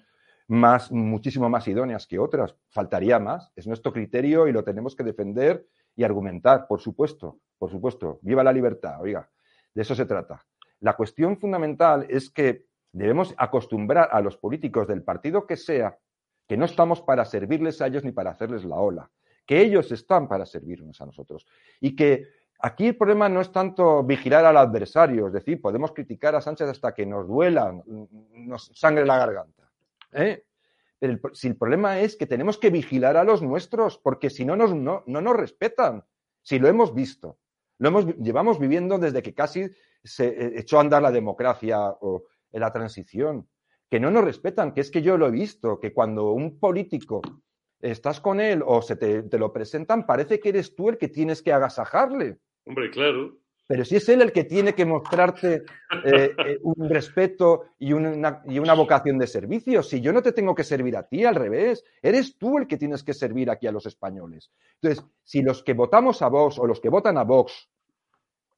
más, muchísimo más idóneas que otras. Faltaría más. Es nuestro criterio y lo tenemos que defender y argumentar, por supuesto, por supuesto. Viva la libertad, oiga, de eso se trata. La cuestión fundamental es que debemos acostumbrar a los políticos del partido que sea que no estamos para servirles a ellos ni para hacerles la ola, que ellos están para servirnos a nosotros y que Aquí el problema no es tanto vigilar al adversario, es decir, podemos criticar a Sánchez hasta que nos duela, nos sangre la garganta. ¿eh? Pero si el problema es que tenemos que vigilar a los nuestros, porque si no nos, no, nos respetan, si lo hemos visto. Lo hemos, llevamos viviendo desde que casi se eh, echó a andar la democracia o la transición, que no nos respetan, que es que yo lo he visto, que cuando un político estás con él o se te, lo presentan, parece que eres tú el que tienes que agasajarle. Hombre, claro. Pero si es él el que tiene que mostrarte eh, eh, un respeto y una, y una, vocación de servicio, si yo no te tengo que servir a ti, al revés, eres tú el que tienes que servir aquí a los españoles. Entonces, si los que votamos a Vox o los que votan a Vox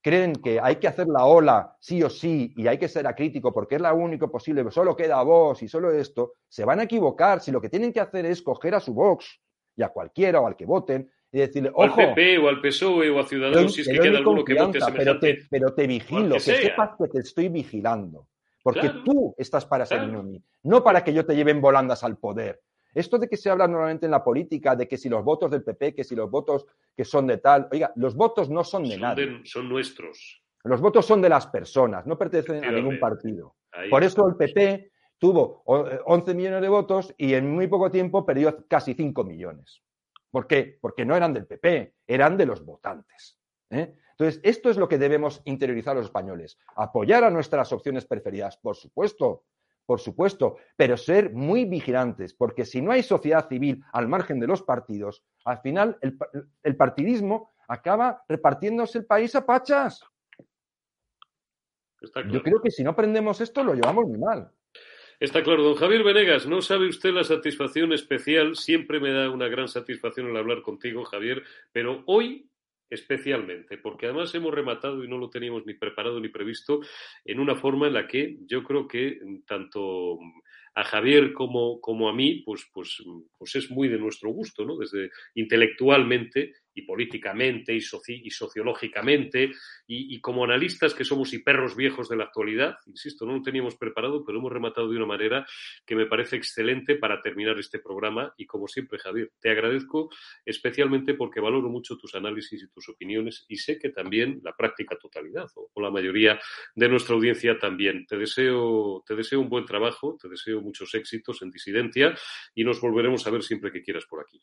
creen que hay que hacer la ola sí o sí y hay que ser acrítico porque es la único posible, solo queda Vox y solo esto, se van a equivocar si lo que tienen que hacer es coger a su Vox y a cualquiera o al que voten y decirle, ojo. al PP o al PSOE o a Ciudadanos, si es que queda alguno que vote pero te, pero te vigilo, que, sepas que te estoy vigilando. Porque tú estás para ser mí, no para que yo te lleven volandas al poder. Esto de que se habla normalmente en la política, de que si los votos del PP, que si los votos que son de tal, oiga, los votos no son de nadie. son nuestros. Los votos son de las personas, no pertenecen a ningún partido. Por eso el PP tuvo 11 millones de votos y en muy poco tiempo perdió casi 5 millones. ¿Por qué? Porque no eran del PP, eran de los votantes. ¿eh? Entonces, esto es lo que debemos interiorizar los españoles. Apoyar a nuestras opciones preferidas, por supuesto, por supuesto, pero ser muy vigilantes, porque si no hay sociedad civil al margen de los partidos, al final el, partidismo acaba repartiéndose el país a pachas. Yo creo que si no aprendemos esto lo llevamos muy mal. Está claro, don Javier Venegas, no sabe usted la satisfacción especial, siempre me da una gran satisfacción el hablar contigo, Javier, pero hoy especialmente, porque además hemos rematado y no lo teníamos ni preparado ni previsto en una forma en la que yo creo que tanto a Javier como, como a mí, pues, pues, pues es muy de nuestro gusto, ¿no? Desde intelectualmente y políticamente y, sociológicamente y, como analistas que somos y perros viejos de la actualidad. Insisto, no lo teníamos preparado, pero hemos rematado de una manera que me parece excelente para terminar este programa y como siempre, Javier, te agradezco especialmente porque valoro mucho tus análisis y tus opiniones y sé que también la práctica totalidad o, o la mayoría de nuestra audiencia también. Te deseo, te deseo un buen trabajo, te deseo muchos éxitos en disidencia y nos volveremos a ver siempre que quieras por aquí.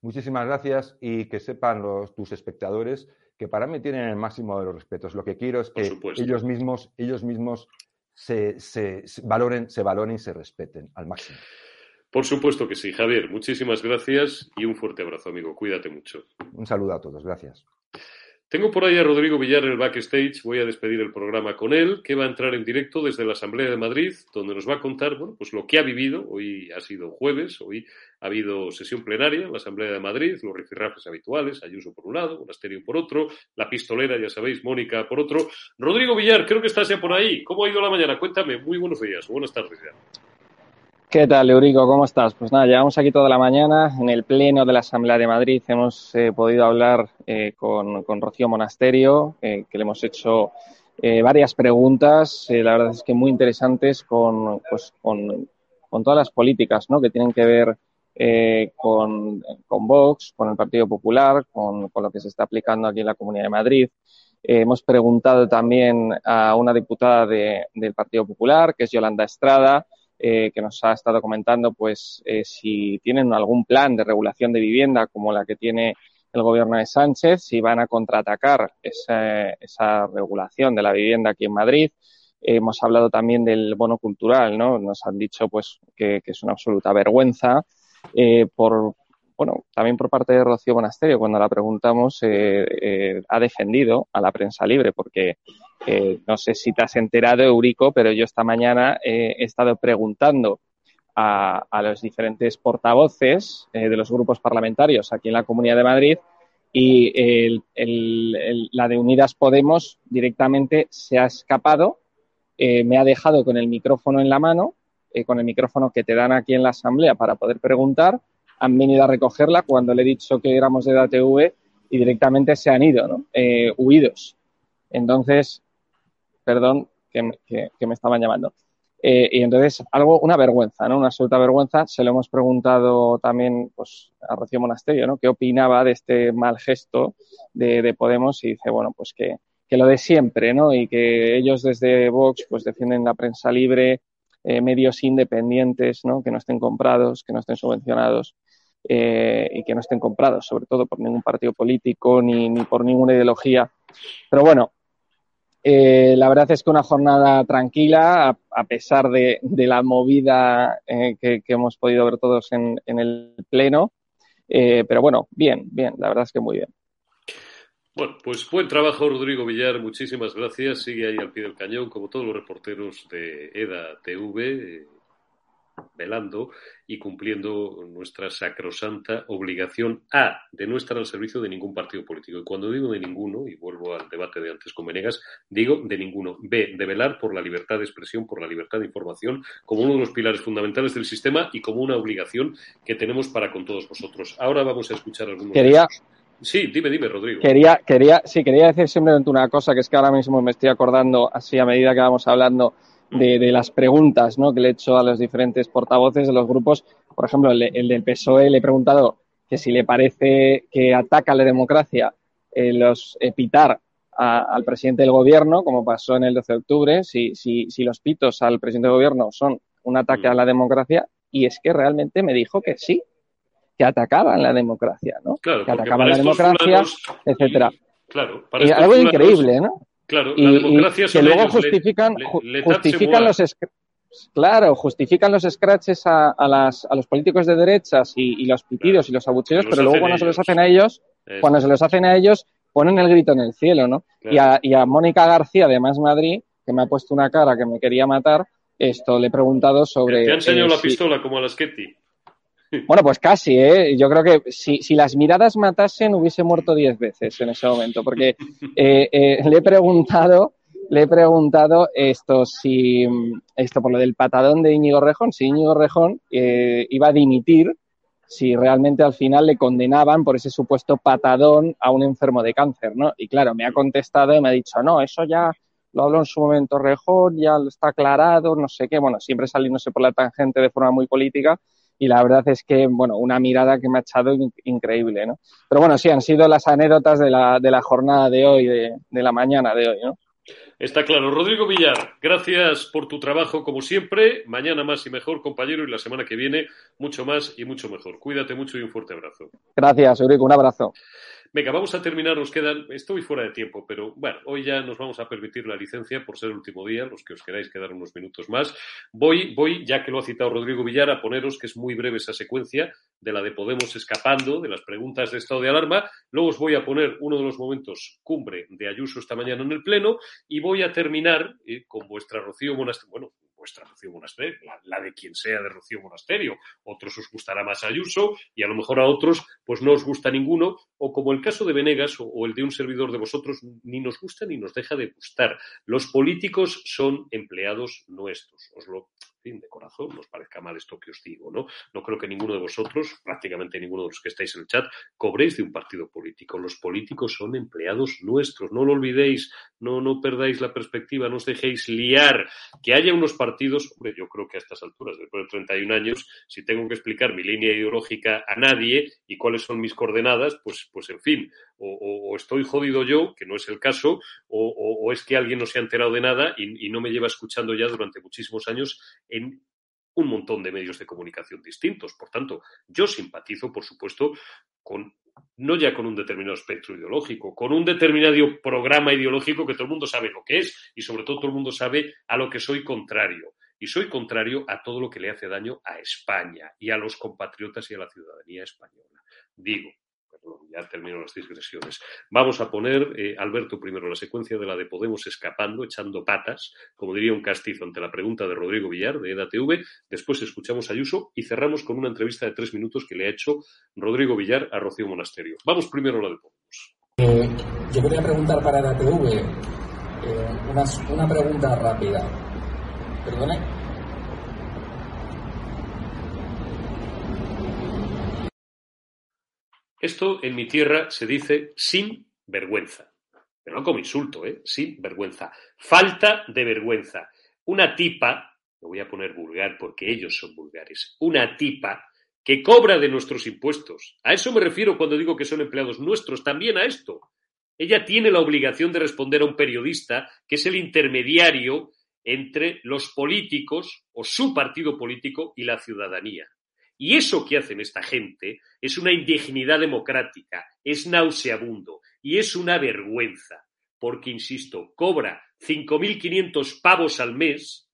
Muchísimas gracias y que sepan los, tus espectadores que para mí tienen el máximo de los respetos. Lo que quiero es que ellos mismos, ellos mismos se, se, valoren, se valoren y se respeten al máximo. Por supuesto que sí, Javier. Muchísimas gracias y un fuerte abrazo, amigo. Cuídate mucho. Un saludo a todos. Gracias. Tengo por ahí a Rodrigo Villar en el backstage, voy a despedir el programa con él, que va a entrar en directo desde la Asamblea de Madrid, donde nos va a contar bueno, pues lo que ha vivido. Hoy ha sido jueves, hoy ha habido sesión plenaria en la Asamblea de Madrid, los rifirrafes habituales, Ayuso por un lado, Monasterio por otro, la pistolera, ya sabéis, Mónica por otro. Rodrigo Villar, creo que estás ya por ahí. ¿Cómo ha ido la mañana? Cuéntame. Muy buenos días, buenas tardes ya. ¿Qué tal, Eurico? ¿Cómo estás? Pues nada, llevamos aquí toda la mañana. En el Pleno de la Asamblea de Madrid hemos eh, podido hablar eh, con, con, Rocío Monasterio, eh, que le hemos hecho varias preguntas, la verdad es que muy interesantes, con, pues, con, con todas las políticas ¿no? que tienen que ver con, con Vox, con el Partido Popular, con, con lo que se está aplicando aquí en la Comunidad de Madrid. hemos preguntado también a una diputada de, del Partido Popular, que es Yolanda Estrada, eh, que nos ha estado comentando pues eh, si tienen algún plan de regulación de vivienda como la que tiene el gobierno de Sánchez, si van a contraatacar esa, esa regulación de la vivienda aquí en Madrid. Hemos hablado también del bono cultural, ¿no? Nos han dicho pues que, que es una absoluta vergüenza eh, por bueno, también por parte de Rocío Monasterio, cuando la preguntamos, eh, eh, ha defendido a la prensa libre, porque eh, no sé si te has enterado, Eurico, pero yo esta mañana he estado preguntando a, los diferentes portavoces de los grupos parlamentarios aquí en la Comunidad de Madrid y la de Unidas Podemos directamente se ha escapado, me ha dejado con el micrófono en la mano, con el micrófono que te dan aquí en la Asamblea para poder preguntar han venido a recogerla cuando le he dicho que éramos de DATV y directamente se han ido, ¿no? Eh, huidos. Entonces, perdón, que, que, que me estaban llamando. Eh, y entonces, algo, una vergüenza, ¿no? Una absoluta vergüenza. Se lo hemos preguntado también pues, a Rocío Monasterio, ¿no? ¿Qué opinaba de este mal gesto de, de Podemos? Y dice, bueno, pues que, que, lo de siempre, ¿no? Y que ellos desde Vox pues defienden la prensa libre, eh, medios independientes, ¿no? Que no estén comprados, que no estén subvencionados eh, y que no estén comprados, sobre todo por ningún partido político ni, ni por ninguna ideología. Pero bueno, eh, la verdad es que una jornada tranquila, a, pesar de, de, la movida eh, que, que, hemos podido ver todos en, en el Pleno. Pero bueno, bien, bien, la verdad es que muy bien. Bueno, pues buen trabajo, Rodrigo Villar. Muchísimas gracias. Sigue ahí al pie del cañón, como todos los reporteros de EDA TV velando y cumpliendo nuestra sacrosanta obligación A, de no estar al servicio de ningún partido político. Y cuando digo de ninguno, y vuelvo al debate de antes con Venegas, digo de ninguno. B, de velar por la libertad de expresión, por la libertad de información, como uno de los pilares fundamentales del sistema y como una obligación que tenemos para con todos vosotros. Ahora vamos a escuchar algunos. Quería, Sí, dime, dime, Rodrigo. Quería, quería, sí, quería decir simplemente una cosa, que es que ahora mismo me estoy acordando, así a medida que vamos hablando, de, de, las preguntas ¿no? que le he hecho a los diferentes portavoces de los grupos. Por ejemplo, el, el del PSOE le he preguntado que si le parece que ataca a la democracia eh, los eh, pitar a, al presidente del gobierno, como pasó en el 12 de octubre, si, si, si los pitos al presidente del gobierno son un ataque a la democracia, y es que realmente me dijo que sí, que atacaban la democracia, ¿no? Claro, que atacaban la democracia, etcétera. Claro, para y algo increíble, ¿no? Claro, la democracia y, que luego justifican, le, le, justifican los claro, justifican los scratches a, a, las, a los políticos de derechas y, y los pitidos claro. y los abucheos, pero luego cuando ellos. se los hacen a ellos, Eso. cuando se los hacen a ellos, ponen el grito en el cielo, ¿no? Claro. Y, a, y a Mónica García de Más Madrid, que me ha puesto una cara que me quería matar, esto le he preguntado sobre. Te ha enseñado eh, la pistola como a la Sketty. Bueno, pues casi, ¿eh? Yo creo que si, si las miradas matasen, hubiese muerto diez veces en ese momento, porque eh, eh, le he preguntado, le he preguntado esto, si, esto por lo del patadón de Íñigo Rejón, si Íñigo Rejón eh, iba a dimitir si realmente al final le condenaban por ese supuesto patadón a un enfermo de cáncer, ¿no? Y claro, me ha contestado y me ha dicho, no, eso ya lo habló en su momento Rejón, ya está aclarado, no sé qué, bueno, siempre saliéndose por la tangente de forma muy política y la verdad es que, bueno, una mirada que me ha echado increíble, ¿no? Pero bueno, sí, han sido las anécdotas de la, de la jornada de hoy, de, de la mañana de hoy, ¿no? Está claro. Rodrigo Villar, gracias por tu trabajo como siempre. Mañana más y mejor, compañero, y la semana que viene mucho más y mucho mejor. Cuídate mucho y un fuerte abrazo. Gracias, Eurico. Un abrazo. Venga, vamos a terminar, nos quedan, estoy fuera de tiempo, pero bueno, hoy ya nos vamos a permitir la licencia por ser el último día, los que os queráis quedar unos minutos más. Voy, voy, ya que lo ha citado Rodrigo Villar, a poneros que es muy breve esa secuencia de la de Podemos escapando, de las preguntas de estado de alarma. Luego os voy a poner uno de los momentos cumbre de Ayuso esta mañana en el Pleno y voy a terminar eh, con vuestra Rocío Monasterio, bueno, vuestra Rocío Monasterio, la, de quien sea de Rocío Monasterio. Otros os gustará más Ayuso y a lo mejor a otros pues no os gusta ninguno, o como el caso de Venegas o, o el de un servidor de vosotros, ni nos gusta ni nos deja de gustar. Los políticos son empleados nuestros, os lo de corazón, nos parezca mal esto que os digo, ¿no? No creo que ninguno de vosotros, prácticamente ninguno de los que estáis en el chat, cobréis de un partido político. Los políticos son empleados nuestros, no lo olvidéis, no, no perdáis la perspectiva, no os dejéis liar. Que haya unos partidos, hombre, yo creo que a estas alturas, después de 31 años, si tengo que explicar mi línea ideológica a nadie y cuáles son mis coordenadas, pues, pues en fin, o, estoy jodido yo, que no es el caso, o, es que alguien no se ha enterado de nada y, y no me lleva escuchando ya durante muchísimos años un montón de medios de comunicación distintos. Por tanto, yo simpatizo, por supuesto, con no ya con un determinado espectro ideológico, con un determinado programa ideológico que todo el mundo sabe lo que es y sobre todo todo el mundo sabe a lo que soy contrario. Y soy contrario a todo lo que le hace daño a España y a los compatriotas y a la ciudadanía española. Digo, ya termino las digresiones. Vamos a poner, eh, Alberto, primero la secuencia de la de Podemos escapando, echando patas, como diría un castizo ante la pregunta de Rodrigo Villar, de EDATV. Después escuchamos a Ayuso y cerramos con una entrevista de tres minutos que le ha hecho Rodrigo Villar a Rocío Monasterio. Vamos primero a la de Podemos. Eh, yo quería preguntar para EDATV eh, una, una pregunta rápida. ¿Perdone? Esto en mi tierra se dice sin vergüenza. Pero no como insulto, ¿eh? Sin vergüenza. Falta de vergüenza. Una tipa, lo voy a poner vulgar porque ellos son vulgares, una tipa que cobra de nuestros impuestos. A eso me refiero cuando digo que son empleados nuestros, también a esto. Ella tiene la obligación de responder a un periodista que es el intermediario entre los políticos o su partido político y la ciudadanía. Y eso que hacen esta gente es una indignidad democrática, es nauseabundo y es una vergüenza, porque, insisto, cobra 5.500 pavos al mes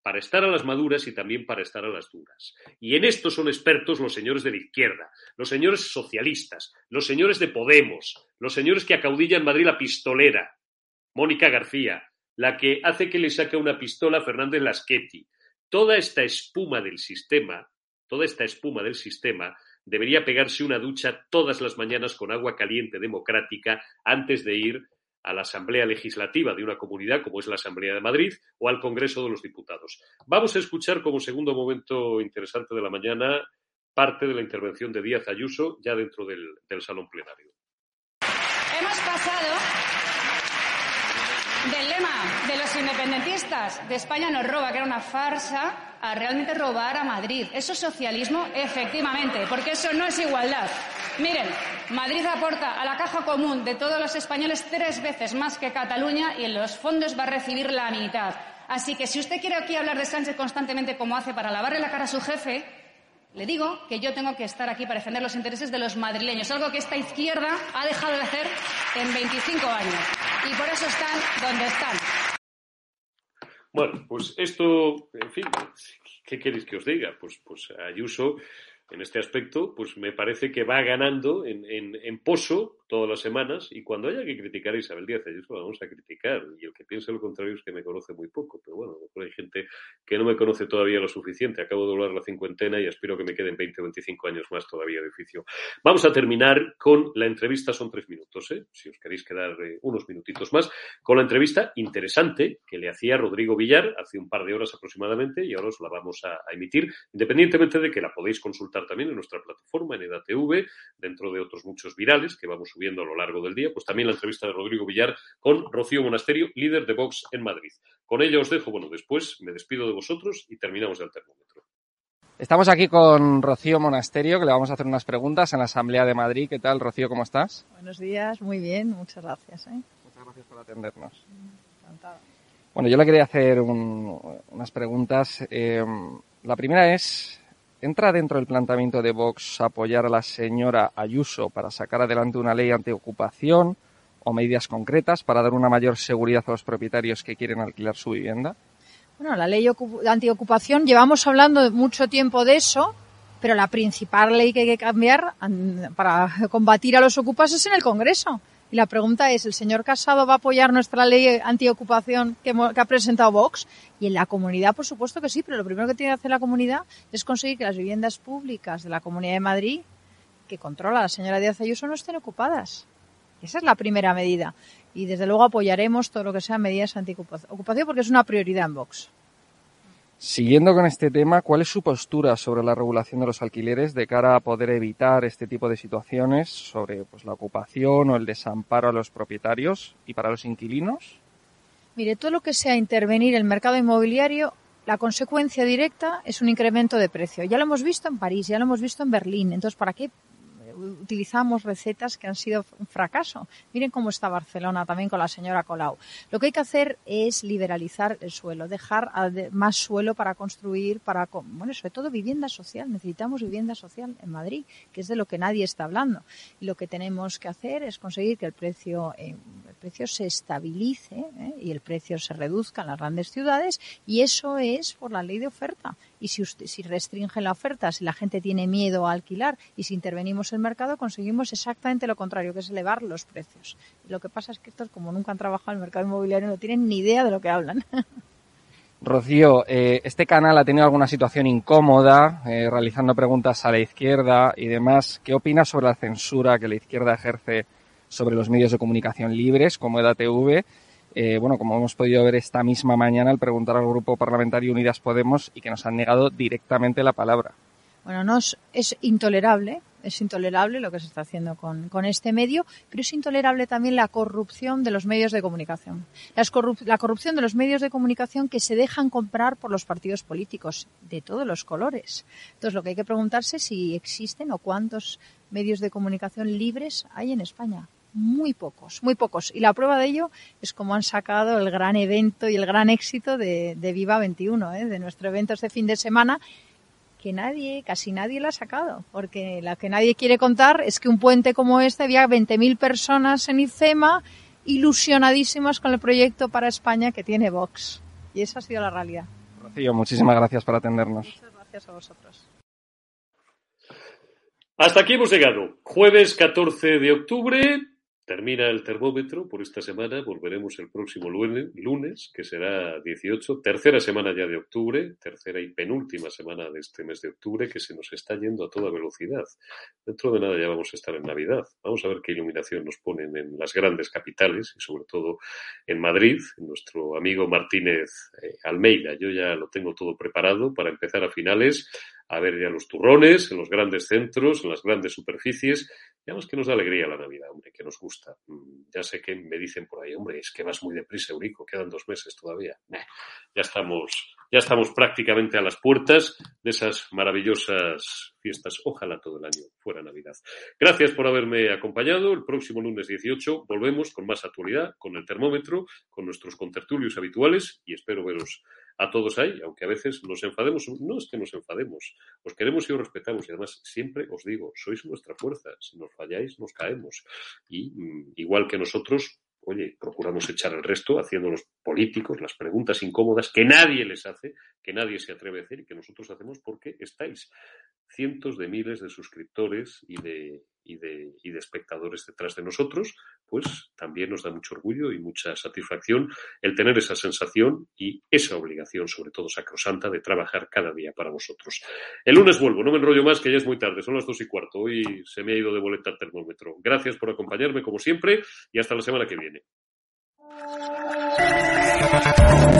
para estar a las maduras y también para estar a las duras. Y en esto son expertos los señores de la izquierda, los señores socialistas, los señores de Podemos, los señores que acaudillan Madrid la pistolera, Mónica García, la que hace que le saque una pistola a Fernández Laschetti. Toda esta espuma del sistema toda esta espuma del sistema, debería pegarse una ducha todas las mañanas con agua caliente democrática antes de ir a la Asamblea Legislativa de una comunidad como es la Asamblea de Madrid o al Congreso de los Diputados. Vamos a escuchar como segundo momento interesante de la mañana parte de la intervención de Díaz Ayuso ya dentro del, salón plenario. Hemos pasado del lema de los independentistas de España nos roba, que era una farsa, a realmente robar a Madrid. ¿Eso es socialismo? Efectivamente, porque eso no es igualdad. Miren, Madrid aporta a la caja común de todos los españoles tres veces más que Cataluña y en los fondos va a recibir la mitad. Así que si usted quiere aquí hablar de Sánchez constantemente como hace para lavarle la cara a su jefe, le digo que yo tengo que estar aquí para defender los intereses de los madrileños, algo que esta izquierda ha dejado de hacer en 25 años. Y por eso están donde están. Bueno, pues esto, en fin, ¿qué queréis que os diga? Pues, pues Ayuso, en este aspecto, pues me parece que va ganando en, en, en pozo todas las semanas y cuando haya que criticar a Isabel Díaz Ayuso, vamos a criticar. Y el que piense lo contrario es que me conoce muy poco, pero bueno, hay gente que no me conoce todavía lo suficiente. Acabo de doblar la cincuentena y espero que me queden 20 o 25 años más todavía de oficio. Vamos a terminar con la entrevista, son tres minutos, ¿eh? si os queréis quedar eh, unos minutitos más, con la entrevista interesante que le hacía Rodrigo Villar hace un par de horas aproximadamente y ahora os la vamos a, a emitir, independientemente de que la podéis consultar también en nuestra plataforma, en EDATV, dentro de otros muchos virales que vamos subiendo a lo largo del día, pues también la entrevista de Rodrigo Villar con Rocío Monasterio, líder de Vox en Madrid. Con ella os dejo, bueno, después me despido de vosotros y terminamos el termómetro. Estamos aquí con Rocío Monasterio, que le vamos a hacer unas preguntas en la Asamblea de Madrid. ¿Qué tal, Rocío? ¿Cómo estás? Buenos días, muy bien, muchas gracias. ¿eh? Muchas gracias por atendernos. Encantada. Bueno, yo le quería hacer un, unas preguntas. Eh, la primera es, ¿entra dentro del planteamiento de Vox apoyar a la señora Ayuso para sacar adelante una ley antiocupación o medidas concretas para dar una mayor seguridad a los propietarios que quieren alquilar su vivienda? Bueno, la ley antiocupación, llevamos hablando mucho tiempo de eso, pero la principal ley que hay que cambiar para combatir a los ocupas es en el Congreso. Y la pregunta es, ¿el señor Casado va a apoyar nuestra ley antiocupación que, que ha presentado Vox? Y en la comunidad, por supuesto que sí, pero lo primero que tiene que hacer la comunidad es conseguir que las viviendas públicas de la Comunidad de Madrid, que controla la señora Díaz Ayuso, no estén ocupadas. Esa es la primera medida. Y desde luego apoyaremos todo lo que sean medidas antiocupación porque es una prioridad en Vox. Siguiendo con este tema, ¿cuál es su postura sobre la regulación de los alquileres de cara a poder evitar este tipo de situaciones sobre pues, la ocupación o el desamparo a los propietarios y para los inquilinos? Mire, todo lo que sea intervenir el mercado inmobiliario, la consecuencia directa es un incremento de precio. Ya lo hemos visto en París, ya lo hemos visto en Berlín. Entonces, ¿para qué utilizamos recetas que han sido un fracaso. Miren cómo está Barcelona también con la señora Colau. Lo que hay que hacer es liberalizar el suelo, dejar más suelo para construir, para, bueno, sobre todo vivienda social. Necesitamos vivienda social en Madrid, que es de lo que nadie está hablando. Y lo que tenemos que hacer es conseguir que el precio, eh, el precio se estabilice ¿eh? y el precio se reduzca en las grandes ciudades y eso es por la ley de oferta y si, usted, si restringe la oferta, si la gente tiene miedo a alquilar y si intervenimos en el mercado, conseguimos exactamente lo contrario, que es elevar los precios. lo que pasa es que estos, como nunca han trabajado en el mercado inmobiliario, no tienen ni idea de lo que hablan. Rocío, eh, este canal ha tenido alguna situación incómoda, eh, realizando preguntas a la izquierda y demás. ¿Qué opinas sobre la censura que la izquierda ejerce sobre los medios de comunicación libres, como EDATV? Eh, bueno, como hemos podido ver esta misma mañana al preguntar al Grupo Parlamentario Unidas Podemos y que nos han negado directamente la palabra. Bueno, no es, es intolerable, es intolerable lo que se está haciendo con, con, este medio, pero es intolerable también la corrupción de los medios de comunicación. La corrupción de los medios de comunicación que se dejan comprar por los partidos políticos de todos los colores. Entonces, lo que hay que preguntarse es si existen o cuántos medios de comunicación libres hay en España muy pocos, muy pocos. Y la prueba de ello es como han sacado el gran evento y el gran éxito de, de Viva 21, ¿eh? de nuestro evento este fin de semana, que nadie, casi nadie lo ha sacado, porque la que nadie quiere contar es que un puente como este había 20.000 personas en ICEMA ilusionadísimas con el proyecto para España que tiene Vox. Y esa ha sido la realidad. Rocío, muchísimas gracias por atendernos. Muchas gracias a vosotros. Hasta aquí hemos llegado. Jueves 14 de octubre, Termina el termómetro por esta semana, volveremos el próximo lunes, que será 18, tercera semana ya de octubre, tercera y penúltima semana de este mes de octubre, que se nos está yendo a toda velocidad. Dentro de nada ya vamos a estar en Navidad. Vamos a ver qué iluminación nos ponen en las grandes capitales y sobre todo en Madrid, nuestro amigo Martínez eh, Almeida. Yo ya lo tengo todo preparado para empezar a finales a ver ya los turrones en los grandes centros, en las grandes superficies. Digamos que nos da alegría la Navidad, hombre, que nos gusta. Mm, ya sé que me dicen por ahí, hombre, es que vas muy deprisa, Eurico, quedan dos meses todavía. ya estamos, ya estamos prácticamente a las puertas de esas maravillosas fiestas. Ojalá todo el año fuera Navidad. Gracias por haberme acompañado. El próximo lunes 18 volvemos con más actualidad, con el termómetro, con nuestros contertulios habituales y espero veros a todos ahí, aunque a veces nos enfademos, no es que nos enfademos, os queremos y os respetamos y además siempre os digo, sois nuestra fuerza, si nos falláis nos caemos y mm, igual que nosotros, oye, procuramos echar el resto haciendo los políticos las preguntas incómodas que nadie les hace, que nadie se atreve a hacer y que nosotros hacemos porque estáis cientos de miles de suscriptores y de, y de, y de espectadores detrás de nosotros, pues también nos da mucho orgullo y mucha satisfacción el tener esa sensación y esa obligación, sobre todo sacrosanta, de trabajar cada día para vosotros. El lunes vuelvo, no me enrollo más, que ya es muy tarde, son las dos y cuarto. Hoy se me ha ido de boleta el termómetro. Gracias por acompañarme, como siempre, y hasta la semana que viene. Thank you.